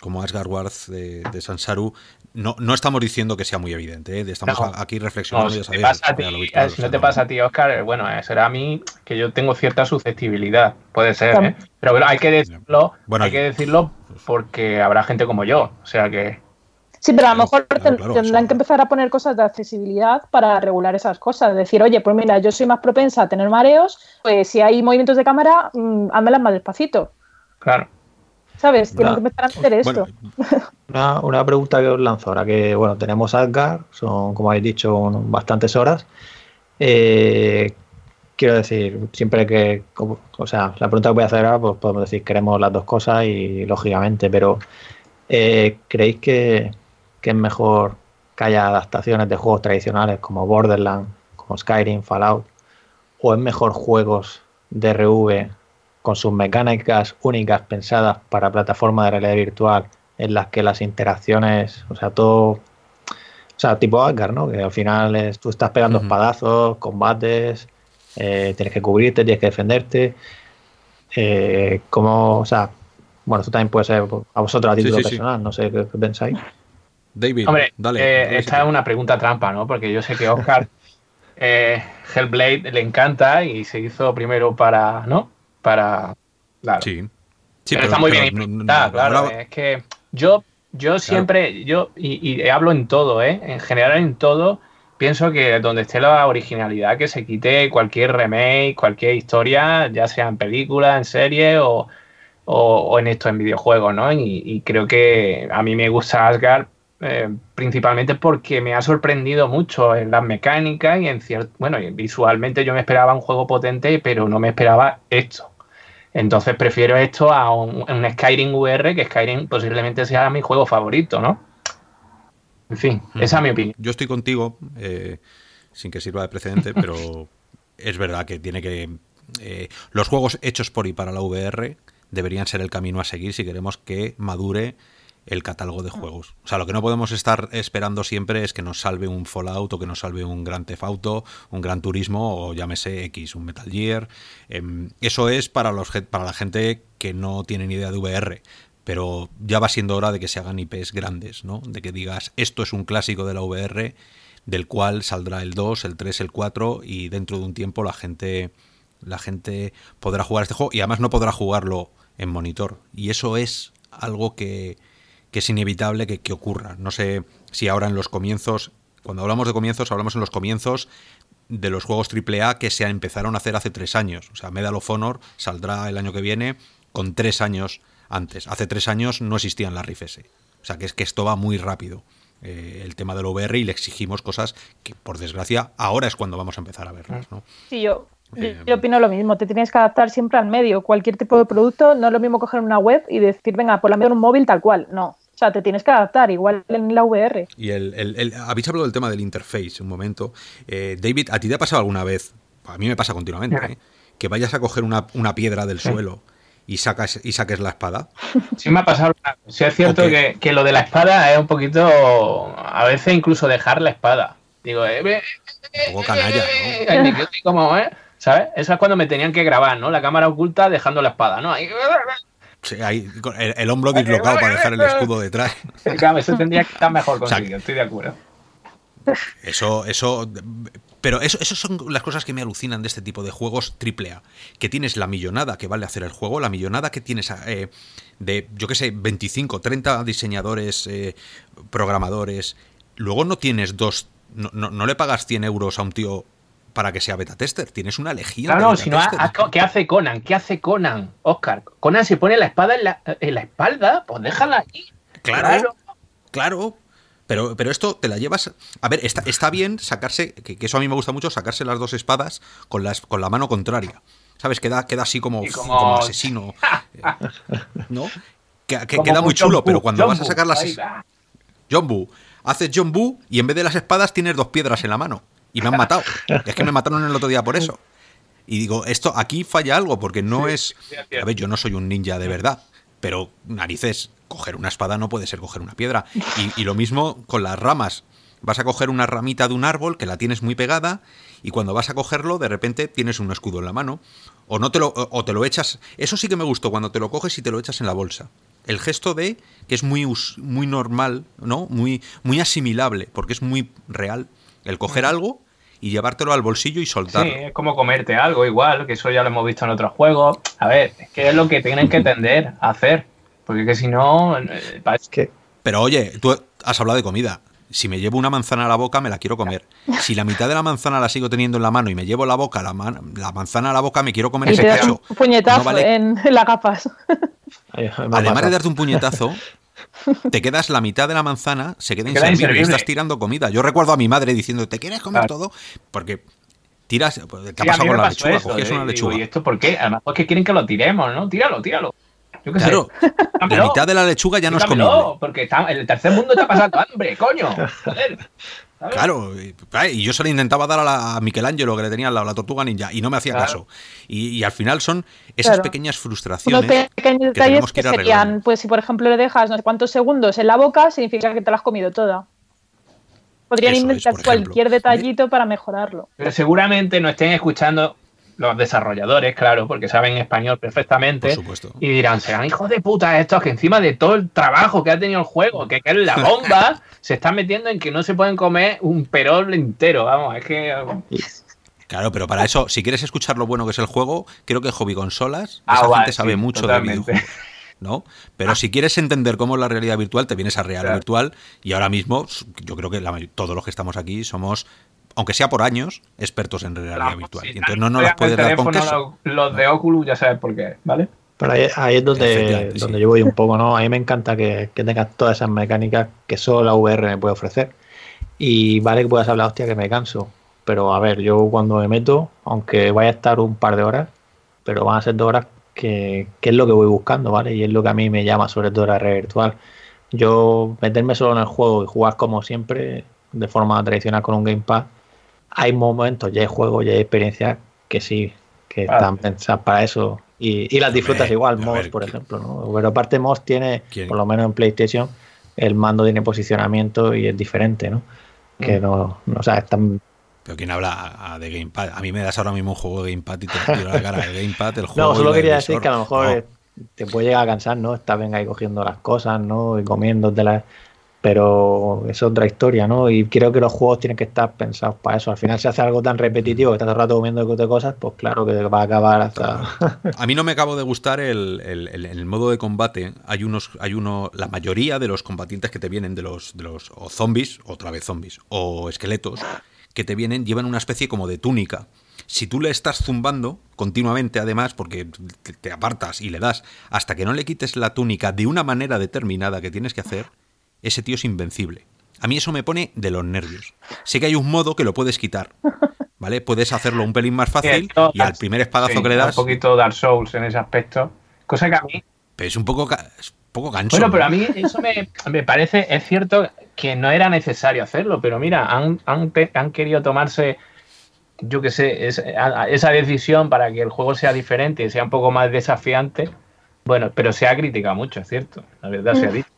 como Asgard Warth de, de Sansaru, no, no estamos diciendo que sea muy evidente, ¿eh? estamos aquí reflexionando. No, si, te pasa a ti, eh, si no te pasa a ti, Oscar, bueno, eh, será a mí que yo tengo cierta susceptibilidad, puede ser, ¿eh? pero bueno, hay que decirlo, bueno, hay que decirlo porque habrá gente como yo, o sea que... Sí, pero a lo mejor tendrán que empezar a poner cosas de accesibilidad para regular esas cosas. Decir, oye, pues mira, yo soy más propensa a tener mareos, pues si hay movimientos de cámara, mmm, más despacito. Claro. ¿Sabes? Tienen que empezar a hacer esto. Una, pregunta que os lanzo ahora que, bueno, tenemos Asgard, son, como habéis dicho, bastantes horas. Eh, quiero decir, siempre que, o sea, la pregunta que voy a hacer ahora, pues podemos decir, queremos las dos cosas y lógicamente, pero eh, ¿creéis que, que, es mejor que haya adaptaciones de juegos tradicionales como Borderlands, como Skyrim, Fallout, o es mejor juegos de RV con sus mecánicas únicas pensadas para plataforma de realidad virtual, en las que las interacciones, o sea, todo, o sea, tipo Asgard, ¿no? Que al final es, tú estás pegando espadazos, combates, eh, tienes que cubrirte, tienes que defenderte. Eh, como, o sea, bueno, esto también puede ser a vosotros a título personal, no sé qué, pensáis. David, Hombre, dale, eh, esta es una pregunta trampa, ¿no? Porque yo sé que Oscar Hellblade le encanta y se hizo primero para, ¿no? para. Claro. Sí. pero, está muy bien claro. Es que yo, yo siempre, yo, y, hablo en todo, ¿eh? En general en todo, pienso que donde esté la originalidad, que se quite cualquier remake, cualquier historia, ya sea en película, en serie o, o, en esto, en videojuegos, ¿no? Y, creo que a mí me gusta Asgard eh, principalmente porque me ha sorprendido mucho en las mecánicas y en cierto, bueno, visualmente yo me esperaba un juego potente, pero no me esperaba esto. Entonces prefiero esto a un, Skyrim VR, que Skyrim posiblemente sea mi juego favorito, ¿no? En fin, esa es mi opinión. Yo estoy contigo, eh, sin que sirva de precedente, pero es verdad que tiene que... Eh, los juegos hechos por y para la VR deberían ser el camino a seguir si queremos que madure el catálogo de juegos. O sea, lo que no podemos estar esperando siempre es que nos salve un Fallout o que nos salve un Gran Theft Auto, un Gran Turismo o llámese X, un Metal Gear. Em, eso es para, los, para la gente que no tiene ni idea de VR. Pero ya va siendo hora de que se hagan IPs grandes, ¿no? De que digas, esto es un clásico de la VR, del cual saldrá el 2, el 3, el 4 y dentro de un tiempo la gente, la gente podrá jugar este juego y además no podrá jugarlo en monitor. Y eso es algo que, que es inevitable que, ocurra. No sé si ahora en los comienzos, cuando hablamos de comienzos, hablamos en los comienzos de los juegos AAA que se empezaron a hacer hace tres años. O sea, Medal of Honor saldrá el año que viene con tres años antes. Hace tres años no existían las Rift S. O sea, que es que esto va muy rápido. Eh, el tema del VR y le exigimos cosas que, por desgracia, ahora es cuando vamos a empezar a verlas. ¿no? Sí, yo, eh, yo opino lo mismo, te tienes que adaptar siempre al medio. Cualquier tipo de producto, no es lo mismo coger una web y decir, venga, por la medio en un móvil tal cual. No, o sea, te tienes que adaptar, igual en la VR. Y el, el, habéis hablado del tema del interface un momento. Eh, David, ¿a ti te ha pasado alguna vez? A mí me pasa continuamente, ¿eh? que vayas a coger una, piedra del suelo y sacas y saques la espada. Sí me ha pasado. Sí es cierto que, lo de la espada es un poquito, a veces incluso dejar la espada. Digo, eh, un poco canalla, ¿no? Como, ¿eh? ¿Sabes? Eso es cuando me tenían que grabar, ¿no? La cámara oculta dejando la espada, ¿no? Ahí, el, hombro dislocado para dejar el escudo detrás. Claro, eso tendría que estar mejor conseguido, estoy de acuerdo. Eso, eso, pero eso, son las cosas que me alucinan de este tipo de juegos AAA. Que tienes la millonada que vale hacer el juego, la millonada que tienes eh, de, yo qué sé, 25, 30 diseñadores, eh, programadores. Luego no tienes dos, no, no, le pagas 100 euros a un tío para que sea beta tester. Tienes una legión. Claro, si no, ¿qué hace Conan? ¿Qué hace Conan, Oscar? Conan se pone la espada en la, en la espalda, pues déjala ahí. Claro, claro. Pero, pero esto te la llevas. A ver, está, está bien sacarse, que, eso a mí me gusta mucho, sacarse las dos espadas con, las, con la mano contraria. ¿Sabes? Queda, queda así como, como... asesino. ¿No? Que, queda muy chulo, pero cuando vas a sacar las. John Haces John Boo y en vez de las espadas tienes dos piedras en la mano. Y me han matado. es que me mataron el otro día por eso. Y digo, esto aquí falla algo, porque no es. A ver, yo no soy un ninja de verdad. Pero narices, coger una espada no puede ser coger una piedra. Y, lo mismo con las ramas. Vas a coger una ramita de un árbol que la tienes muy pegada y cuando vas a cogerlo de repente tienes un escudo en la mano o no te lo o te lo echas. Eso sí que me gustó cuando te lo coges y te lo echas en la bolsa. El gesto de que es muy muy normal, ¿no? Muy muy asimilable porque es muy real el coger algo y llevártelo al bolsillo y soltarlo. Sí, es como comerte algo igual, que eso ya lo hemos visto en otros juegos. A ver, es que es lo que tienen que tender a hacer. Porque que si no. Eh, que... Pero oye, tú has hablado de comida. Si me llevo una manzana a la boca, me la quiero comer. Si la mitad de la manzana la sigo teniendo en la mano y me llevo la boca, la, la manzana a la boca, me quiero comer ese queso. Un puñetazo en, las gafas. Además de darte un puñetazo, te quedas la mitad de la manzana, se queda inservible y estás tirando comida. Yo recuerdo a mi madre diciendo, ¿te quieres comer todo? Porque tiras, ¿qué ha pasado con la lechuga? Eso, una lechuga. ¿Y esto por qué? Además, que quieren que lo tiremos, ¿no? Tíralo, tíralo. Yo qué claro, sé. la mitad de la lechuga ya no es comible. porque está, el tercer mundo está pasando hambre, coño. Joder. Claro, y yo se le intentaba dar a, la, a Michelangelo que le tenía la, la tortuga ninja y no me hacía caso. Y, al final son esas pequeñas frustraciones. Unos pequeños detalles que, serían, pues si por ejemplo le dejas no sé cuántos segundos en la boca, significa que te la has comido toda. Podrían inventar cualquier detallito para mejorarlo. Pero seguramente no estén escuchando los desarrolladores, claro, porque saben español perfectamente. Y dirán, serán hijos de puta estos que encima de todo el trabajo que ha tenido el juego, que, es la bomba, se están metiendo en que no se pueden comer un perol entero. Vamos, es que. Claro, pero para eso, si quieres escuchar lo bueno que es el juego, creo que Hobby Consolas, ah, esa gente sabe mucho de videojuegos. ¿no? Pero si quieres entender cómo es la realidad virtual, te vienes a Real Virtual y ahora mismo yo creo que todos los que estamos aquí somos aunque sea por años, expertos en realidad virtual. y entonces no nos las puede dar con queso. Los de Oculus ya sabes por qué, ¿vale? Pero ahí, es donde, donde yo voy un poco, ¿no? A mí me encanta que, que tengas todas esas mecánicas que solo la VR me puede ofrecer. Y vale que puedas hablar, hostia, que me canso. Pero a ver, yo cuando me meto, aunque vaya a estar un par de horas, pero van a ser dos horas que, que es lo que voy buscando, ¿vale? Y es lo que a mí me llama sobre todo la red virtual. Yo meterme solo en el juego y jugar como siempre, de forma tradicional con un gamepad, hay momentos, ya hay juegos, ya hay experiencias que sí, que están pensadas para eso. Y, las disfrutas igual, MOS, por ejemplo, ¿no? Pero aparte MOS tiene, por lo menos en PlayStation, el mando tiene posicionamiento y es diferente, ¿no? Que mm. no, no, o sea, están pero ¿quién habla de Gamepad? A mí me das ahora mismo un juego de Gamepad y te tiro la cara. El Gamepad, el juego. No, solo quería decir que a lo mejor te puede llegar a cansar, ¿no? Estás venga ahí cogiendo las cosas, ¿no? Y comiendo de las pero es otra historia, ¿no? Y creo que los juegos tienen que estar pensados para eso. Al final, si hace algo tan repetitivo que estás todo el rato comiendo de cosas, pues claro que va a acabar hasta. a mí no me acabo de gustar el, el, modo de combate. Hay unos, hay uno, la mayoría de los combatientes que te vienen de los, de los o zombies, otra vez zombies, o esqueletos, que te vienen, llevan una especie como de túnica. Si tú le estás zumbando continuamente, además, porque te apartas y le das, hasta que no le quites la túnica de una manera determinada que tienes que hacer ese tío es invencible. A mí eso me pone de los nervios. Sé que hay un modo que lo puedes quitar, ¿vale? Puedes hacerlo un pelín más fácil y al primer espadazo que le das... Un poquito Dark Souls en ese aspecto. Cosa que a mí... Pero es un poco, poco gancho. Bueno, pero a mí eso me, parece... Es cierto que no era necesario hacerlo, pero mira, han, han, querido tomarse yo qué sé, esa decisión para que el juego sea diferente y sea un poco más desafiante. Bueno, pero se ha criticado mucho, es cierto. La verdad se ha dicho.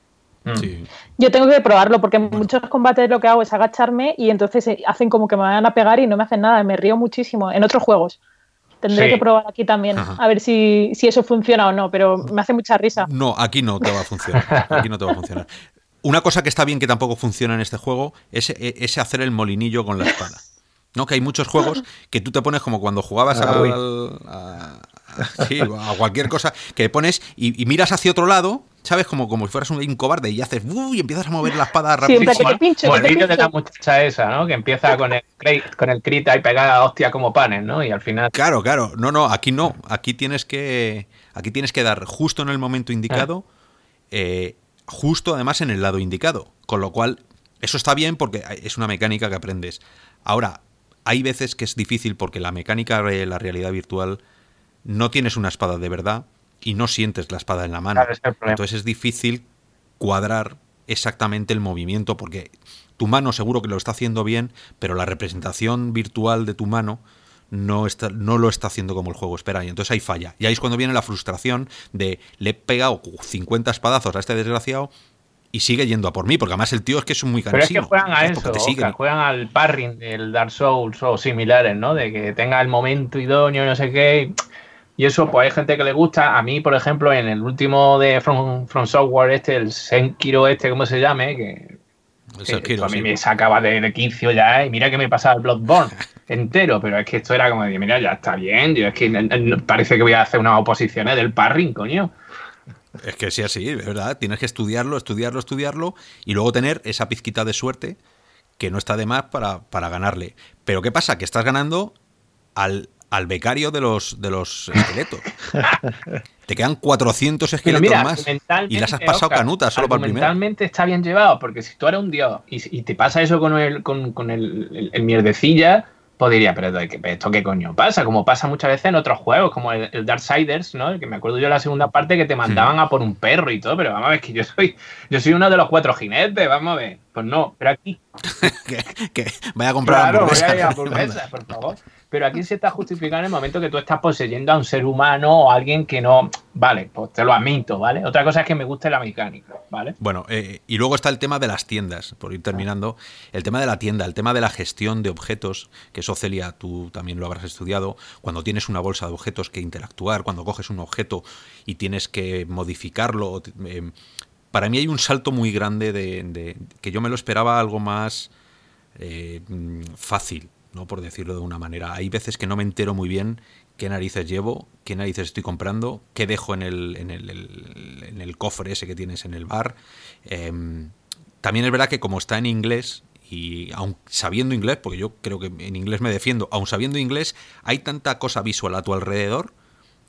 Mm. Yo tengo que probarlo porque en muchos combates lo que hago es agacharme y entonces eh, hacen como que me van a pegar y no me hacen nada, me río muchísimo en otros juegos. Tendré que probar aquí también, a ver si, eso funciona o no, pero me hace mucha risa. No, aquí no te va a funcionar. Aquí no te va a funcionar. Una cosa que está bien que tampoco funciona en este juego es e, ese hacer el molinillo con la espada. ¿No? Que hay muchos juegos que tú te pones como cuando jugabas ah, a, cualquier cosa, que pones y, miras hacia otro lado ¿sabes? Como, como si fueras un, cobarde y haces uy, y empiezas a mover la espada rápido. Sí, como, el vídeo de la muchacha esa, ¿no? Que empieza con el con el crit y pegada hostia como panes, ¿no? Y al final. Claro, claro. No, no, aquí no. Aquí tienes que. Aquí tienes que dar justo en el momento indicado. Eh, justo además en el lado indicado. Con lo cual, eso está bien porque es una mecánica que aprendes. Ahora, hay veces que es difícil porque la mecánica de la realidad virtual no tienes una espada de verdad y no sientes la espada en la mano. Entonces es difícil cuadrar exactamente el movimiento porque tu mano seguro que lo está haciendo bien, pero la representación virtual de tu mano no, está, no lo está haciendo como el juego espera. Y entonces ahí falla. Y ahí es cuando viene la frustración de le he pegado 50 espadazos a este desgraciado y sigue yendo a por mí, porque además el tío es que es muy cansino. Pero es que juegan a eso, juegan al parring del Dark Souls o similares, ¿no? De que tenga el momento idóneo no sé qué. Y eso, pues hay gente que le gusta. A mí, por ejemplo, en el último de From, From Software, este, el Senkiro, este, ¿cómo se llame? Que, a mí me sacaba de, de quicio ya, ¿eh? y mira que me pasaba el Bloodborne entero, pero es que esto era como de, mira, ya está bien, yo es que parece que voy a hacer unas oposiciones del parring, coño. Es que sí, así, es verdad. Tienes que estudiarlo, estudiarlo, estudiarlo y luego tener esa pizquita de suerte que no está de más para, para ganarle. Pero ¿qué pasa? Que estás ganando al, al becario de los, de los esqueletos. Te quedan 400 esqueletos más y las has pasado canutas solo para el primero. Mentalmente está bien llevado, porque si tú eres un dios y, te pasa eso con el, con, con el, el, mierdecilla, pues diría, pero ¿esto qué coño pasa? Como pasa muchas veces en otros juegos, como el, Darksiders, ¿no? Que me acuerdo yo la segunda parte que te mandaban a por un perro y todo, pero vamos a ver que yo soy, yo soy uno de los cuatro jinetes, vamos a ver. Pues no, pero aquí. que, vaya a comprar claro, por favor. Pero aquí se está justificando en el momento que tú estás poseyendo a un ser humano o a alguien que no. Vale, pues te lo admito, ¿vale? Otra cosa es que me guste la mecánica, ¿vale? Bueno, eh, y luego está el tema de las tiendas, por ir terminando. El tema de la tienda, el tema de la gestión de objetos, que eso, Celia, tú también lo habrás estudiado. Cuando tienes una bolsa de objetos que interactuar, cuando coges un objeto y tienes que modificarlo. Eh, para mí hay un salto muy grande de, que yo me lo esperaba algo más eh, fácil ¿no? por decirlo de una manera. Hay veces que no me entero muy bien qué narices llevo, qué narices estoy comprando, qué dejo en el cofre ese que tienes en el bar. Em, también es verdad que como está en inglés, y aun sabiendo inglés, porque yo creo que en inglés me defiendo, aun sabiendo inglés, hay tanta cosa visual a tu alrededor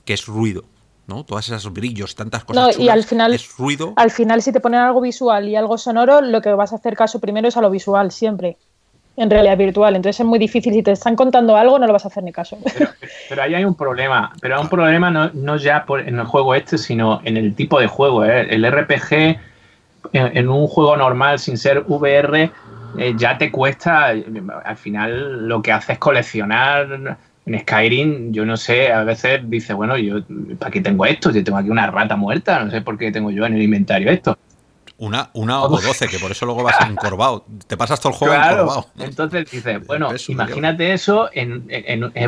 que es ruido. ¿No? Todas esos brillos, tantas cosas. y al final, es ruido. Al final, si te ponen algo visual y algo sonoro, lo que vas a hacer caso primero es a lo visual, siempre en realidad virtual. Entonces es muy difícil. Si te están contando algo, no lo vas a hacer ni caso. Pero, ahí hay un problema. Pero hay un problema no, no ya por, en el juego este, sino en el tipo de juego. ¿eh? El RPG en, un juego normal, sin ser VR, eh, ya te cuesta. Al final, lo que hace es coleccionar. En Skyrim, yo no sé, a veces dice, bueno, yo, ¿para qué tengo esto? Yo tengo aquí una rata muerta, no sé por qué tengo yo en el inventario esto. Una, una o doce, que por eso luego vas encorvado. Te pasas todo el juego encorvado. Entonces dices, bueno, imagínate eso en,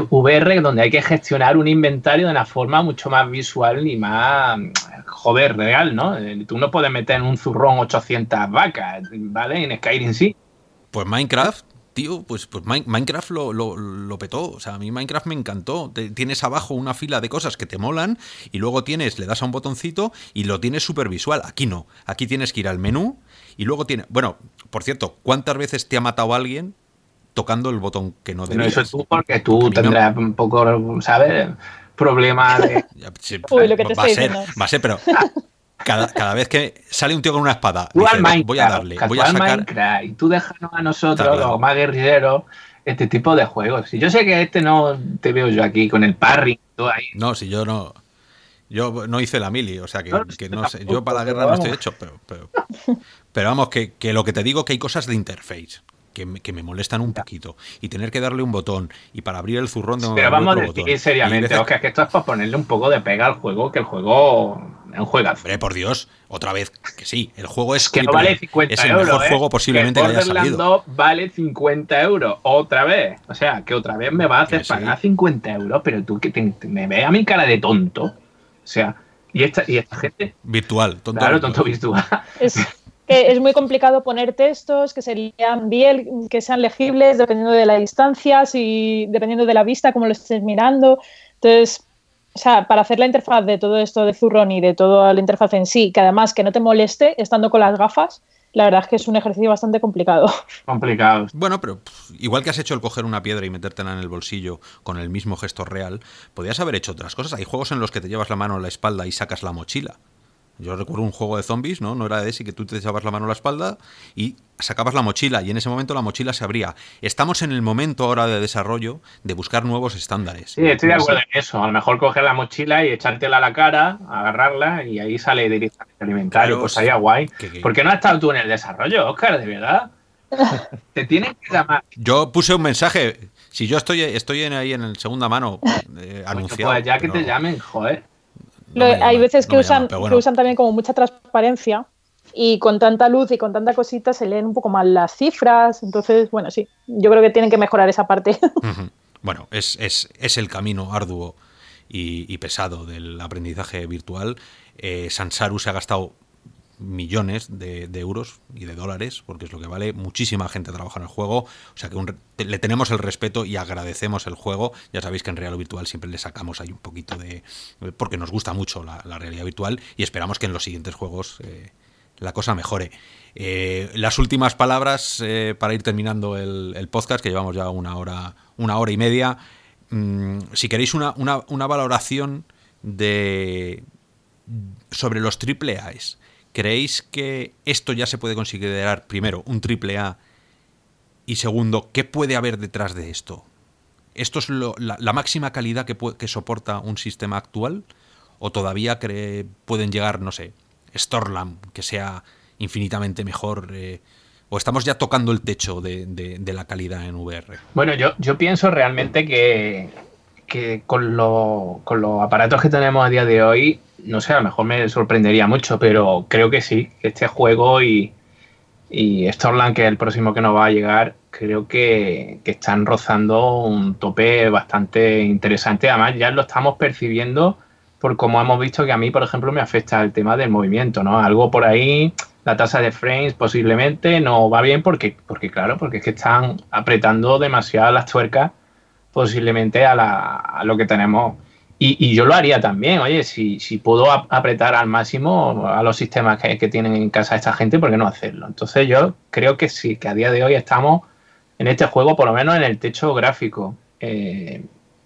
VR, donde hay que gestionar un inventario de una forma mucho más visual y más, joder, real, ¿no? Eh, tú no puedes meter en un zurrón 800 vacas, ¿vale? En Skyrim sí. Pues Minecraft tío, pues, pues Minecraft lo, lo, petó. O sea, a mí Minecraft me encantó. tienes abajo una fila de cosas que te molan y luego tienes, le das a un botoncito y lo tienes súper visual. Aquí no. Aquí tienes que ir al menú y luego tiene. Bueno, por cierto, ¿cuántas veces te ha matado alguien tocando el botón que no debías? eso es tú porque tú tendrás un poco, ¿sabes? Problemas de. Uy, lo que te va, a ser, va a ser, pero cada, vez que sale un tío con una espada, voy a darle, voy a sacar... y tú déjanos a nosotros, los más guerrilleros, este tipo de juegos. Y yo sé que este no te veo yo aquí con el parry, todo ahí. No, si yo no... Yo no hice la mili, o sea que no, sé. Yo para la guerra no estoy hecho, pero, pero, vamos, que, lo que te digo que hay cosas de interface. Que me, que me, molestan un poquito. Y tener que darle un botón. Y para abrir el zurrón de Pero vamos a decir seriamente, Oscar, que esto es para ponerle un poco de pega al juego, que el juego un juegazo. Hombre, por Dios, otra vez que sí. El juego es que no vale 50 es el mejor ¿eh? juego posiblemente que, haya salido. vale 50 euros otra vez. O sea, que otra vez me va a hacer pagar 50 euros, pero tú que me ve a mi cara de tonto. O sea, y esta, y esta gente. Virtual, tonto. Claro, tonto virtual. Es, es muy complicado poner textos que se lean bien, que sean legibles, dependiendo de la distancia, si, dependiendo de la vista, como lo estés mirando. Entonces, o sea, para hacer la interfaz de todo esto de Zurron y de toda la interfaz en sí, que además que no te moleste estando con las gafas, la verdad es que es un ejercicio bastante complicado. Complicado. Bueno, pero igual que has hecho el coger una piedra y metértela en el bolsillo con el mismo gesto real, podrías haber hecho otras cosas. Hay juegos en los que te llevas la mano a la espalda y sacas la mochila. Yo recuerdo un juego de zombies, ¿no? No era de ese que tú te echabas la mano a la espalda y sacabas la mochila y en ese momento la mochila se abría. Estamos en el momento ahora de desarrollo de buscar nuevos estándares. Sí, estoy de acuerdo en eso. A lo mejor coger la mochila y echártela a la cara, agarrarla y ahí sale directamente alimentario. pues sería guay. ¿Por qué no has estado tú en el desarrollo, Oscar? De verdad. Te tienen que llamar. Yo puse un mensaje. Si yo estoy, estoy ahí en el segunda mano eh, anunciado. Pues ya que te llamen, joder hay veces que, usan, que usan también como mucha transparencia y con tanta luz y con tanta cosita se leen un poco mal las cifras. Entonces, bueno, sí, yo creo que tienen que mejorar esa parte. Bueno, es, es, el camino arduo y, pesado del aprendizaje virtual. Eh, Sansaru se ha gastado millones de, euros y de dólares, porque es lo que vale. Muchísima gente trabaja en el juego, o sea que le tenemos el respeto y agradecemos el juego. Ya sabéis que en Real o Virtual siempre le sacamos ahí un poquito de... porque nos gusta mucho la, realidad virtual y esperamos que en los siguientes juegos eh, la cosa mejore. Eh, las últimas palabras eh, para ir terminando el, podcast, que llevamos ya una hora, una hora y media. Mm, si queréis una, una, valoración de sobre los triple A's ¿Creéis que esto ya se puede considerar, primero, un triple A? Y segundo, ¿qué puede haber detrás de esto? ¿Esto es la, máxima calidad que, soporta un sistema actual? ¿O todavía pueden llegar, no sé, Storlam, que sea infinitamente mejor? Eh, ¿O estamos ya tocando el techo de, la calidad en VR? Bueno, yo, yo pienso realmente que, con los aparatos que tenemos a día de hoy no sé, a lo mejor me sorprendería mucho, pero creo que sí, que este juego y, y Storland, que es el próximo que nos va a llegar, creo que, están rozando un tope bastante interesante. Además, ya lo estamos percibiendo por como hemos visto que a mí, por ejemplo, me afecta el tema del movimiento, ¿no? Algo por ahí, la tasa de frames posiblemente no va bien porque, porque claro, porque es que están apretando demasiado las tuercas posiblemente a, la, a lo que tenemos y, yo lo haría también, oye, si, si puedo apretar al máximo a los sistemas que, tienen en casa esta gente, ¿por qué no hacerlo? Entonces yo creo que sí, que a día de hoy estamos en este juego, por lo menos en el techo gráfico. Eh,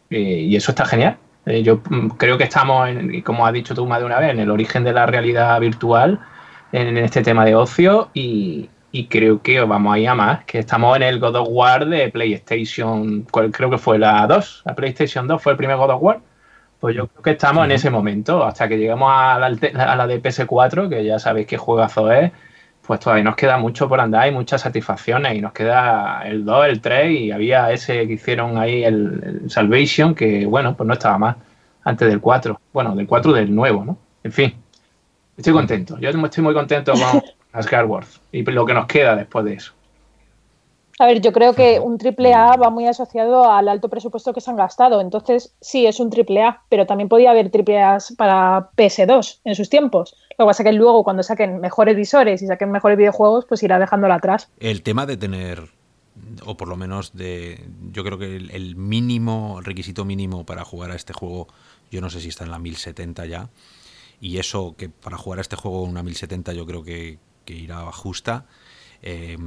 eh, y eso está genial. Eh, yo mm, creo que estamos, en, como has dicho tú más de una vez, en el origen de la realidad virtual, en, este tema de ocio, y, creo que vamos a ir a más, que estamos en el God of War de PlayStation, creo que fue la 2, la PlayStation 2 fue el primer God of War. Pues yo creo que estamos en ese momento, hasta que lleguemos a la, a la de PS4, que ya sabéis qué juegazo es, pues todavía nos queda mucho por andar y muchas satisfacciones. Y nos queda el 2, el 3 y había ese que hicieron ahí, el, Salvation, que bueno, pues no estaba mal antes del 4. Bueno, del 4 del nuevo, ¿no? En fin, estoy contento. Yo estoy muy contento con Asgard y lo que nos queda después de eso. A ver, yo creo que un triple A va muy asociado al alto presupuesto que se han gastado. Entonces, sí, es un triple A, pero también podía haber triple A para PS2 en sus tiempos. Lo que pasa es que luego, cuando saquen mejores visores y saquen mejores videojuegos, pues irá dejándolo atrás. El tema de tener, o por lo menos de. Yo creo que el, mínimo, el requisito mínimo para jugar a este juego, yo no sé si está en la 1070 ya. Y eso, que para jugar a este juego una 1070, yo creo que, irá justa. Eh,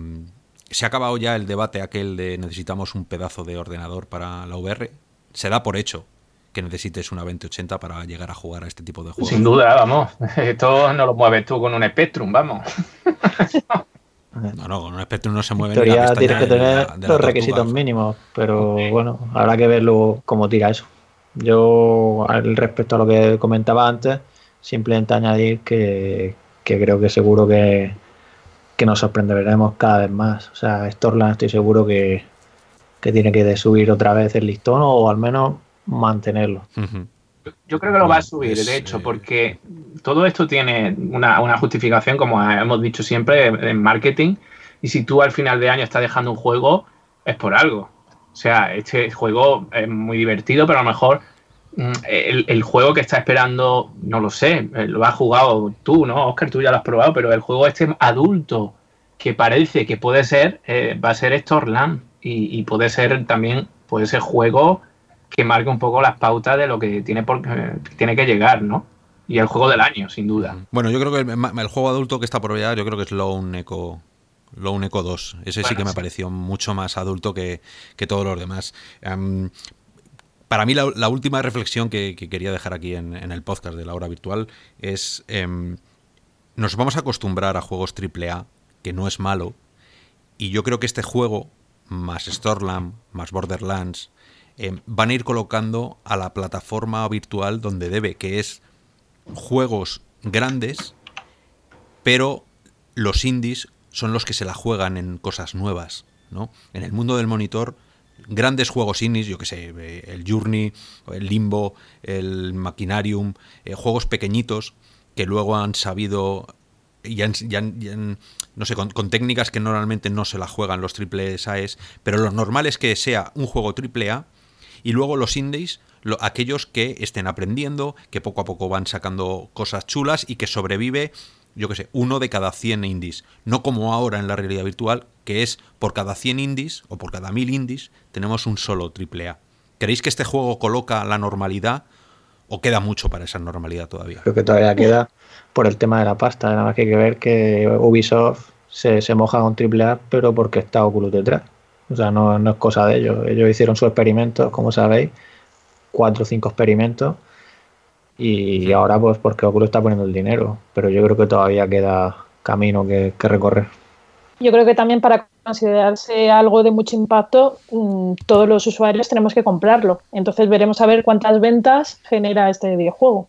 se ha acabado ya el debate aquel de necesitamos un pedazo de ordenador para la VR. Se da por hecho que necesites una 2080 para llegar a jugar a este tipo de juegos. Sin duda, vamos. Esto no lo mueves tú con un Spectrum, vamos. No, no, con un Spectrum no se mueve. En teoría tienes que tener los requisitos mínimos, pero bueno, habrá que verlo cómo tira eso. Yo, respecto a lo que comentaba antes, simplemente añadir que creo que seguro que, que nos sorprenderemos cada vez más. O sea, Storland estoy seguro que, tiene que subir otra vez el listón o al menos mantenerlo. Yo creo que lo va a subir, de hecho, eh, porque todo esto tiene una, justificación, como hemos dicho siempre, en marketing. Y si tú al final de año estás dejando un juego, es por algo. O sea, este juego es muy divertido, pero a lo mejor el, el, juego que está esperando, no lo sé, lo has jugado tú, ¿no? Oscar, tú ya lo has probado, pero el juego este adulto que parece que puede ser, eh, va a ser Storland y, y, puede ser también, puede ser juego que marque un poco las pautas de lo que tiene, por, tiene que llegar, ¿no? Y el juego del año, sin duda. Bueno, yo creo que el, juego adulto que está por llegar, yo creo que es Lone Echo. Lone Echo 2. Ese sí que me pareció mucho más adulto que, todos los demás. Em, para mí la, última reflexión que, quería dejar aquí en, el podcast de la hora virtual es, em, nos vamos a acostumbrar a juegos AAA, que no es malo, y yo creo que este juego, más Stormland, más Borderlands, em, van a ir colocando a la plataforma virtual donde debe, que es juegos grandes, pero los indies son los que se la juegan en cosas nuevas, ¿no? En el mundo del monitor grandes juegos indies, yo que sé, eh, el Journey, el Limbo, el Machinarium, eh, juegos pequeñitos que luego han sabido y han, no sé, con, técnicas que normalmente no se la juegan los triple AES, pero lo normal es que sea un juego triple A y luego los indies, aquellos que estén aprendiendo, que poco a poco van sacando cosas chulas y que sobrevive yo qué sé, uno de cada 100 indies. No como ahora en la realidad virtual, que es por cada 100 indies o por cada 1000 indies tenemos un solo AAA. ¿Creéis que este juego coloca la normalidad o queda mucho para esa normalidad todavía? Creo que todavía queda por el tema de la pasta. Nada más que hay que ver que Ubisoft se, se moja con AAA, pero porque está Oculus detrás. O sea, no, no es cosa de ellos. Ellos hicieron sus experimentos, como sabéis, cuatro o cinco experimentos y ahora pues porque Oculus está poniendo el dinero, pero yo creo que todavía queda camino que, recorrer. Yo creo que también para considerarse algo de mucho impacto, mm, todos los usuarios tenemos que comprarlo. Entonces veremos a ver cuántas ventas genera este videojuego.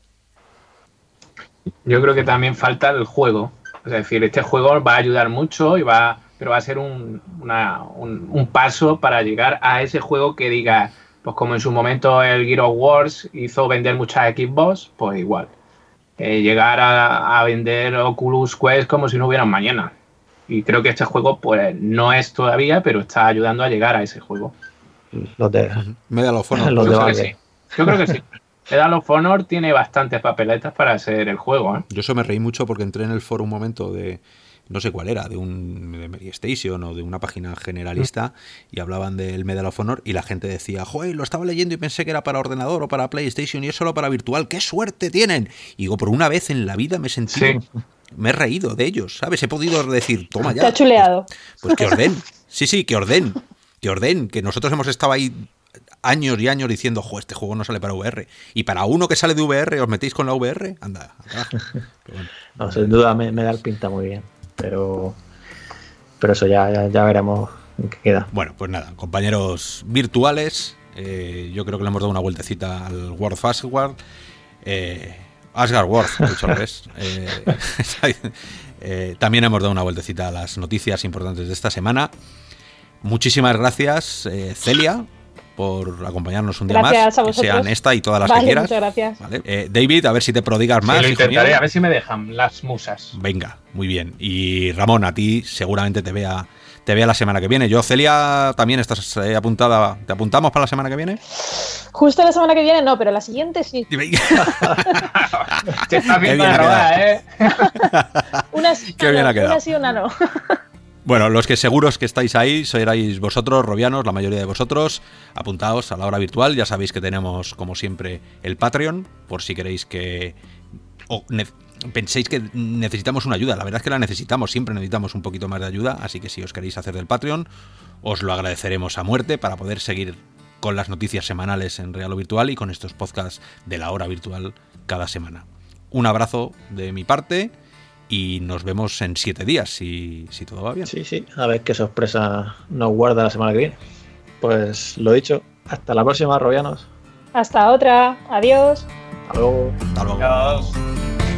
Yo creo que también falta el juego. Es decir, este juego va a ayudar mucho y va, pero va a ser un, un paso para llegar a ese juego que diga, pues como en su momento el Gear of Wars hizo vender muchas Xbox, pues igual. Eh, llegar a, vender Oculus Quest como si no hubiera mañana. Y creo que este juego, pues no es todavía, pero está ayudando a llegar a ese juego. Los de Medal of Honor. Yo, creo que sí. Yo creo que sí. Medal of Honor tiene bastantes papeletas para ser el juego. ¿eh? Yo eso me reí mucho porque entré en el foro un momento de, no sé cuál era, de un de Mary Station o de una página generalista y hablaban del Medal of Honor y la gente decía, joder, lo estaba leyendo y pensé que era para ordenador o para PlayStation y es solo para virtual, ¡qué suerte tienen! Y digo, por una vez en la vida me he sentido, me he reído de ellos, ¿sabes? He podido decir, toma ya. Te ha chuleado. Pues, que orden, sí, sí, que orden, que orden, que nosotros hemos estado ahí años y años diciendo, jo, este juego no sale para VR. Y para uno que sale de VR, ¿os metéis con la VR? Anda, No, sin duda me, me da el pinta muy bien pero, pero eso ya, ya, veremos qué queda. Bueno, pues nada, compañeros virtuales, eh, yo creo que le hemos dado una vueltecita al World Fastward. Eh, Asgard World, dicho eh, eh, también hemos dado una vueltecita a las noticias importantes de esta semana. Muchísimas gracias, Celia, por acompañarnos un día más. sean esta y todas las que quieras. Muchas gracias. Eh, David, a ver si te prodigas más. lo intentaré, a ver si me dejan las musas. Venga, muy bien. Y Ramón, a ti seguramente te vea, te vea la semana que viene. Yo, Celia, también estás eh, apuntada. ¿Te apuntamos para la semana que viene? Justo la semana que viene no, pero la siguiente sí. te estás viendo ¿eh? una sí, una sí, una no. Bueno, los que seguros que estáis ahí seréis vosotros, robianos, la mayoría de vosotros. Apuntaos a la hora virtual. Ya sabéis que tenemos, como siempre, el Patreon, por si queréis que. O penséis que necesitamos una ayuda. La verdad es que la necesitamos, siempre necesitamos un poquito más de ayuda. Así que si os queréis hacer del Patreon, os lo agradeceremos a muerte para poder seguir con las noticias semanales en Real o Virtual y con estos podcasts de la hora virtual cada semana. Un abrazo de mi parte y nos vemos en siete días, si, si todo va bien. Sí, sí, a ver qué sorpresa nos guarda la semana que viene. Pues lo dicho, hasta la próxima, Robianos. Hasta otra, adiós. Hasta luego. Hasta luego. Adiós.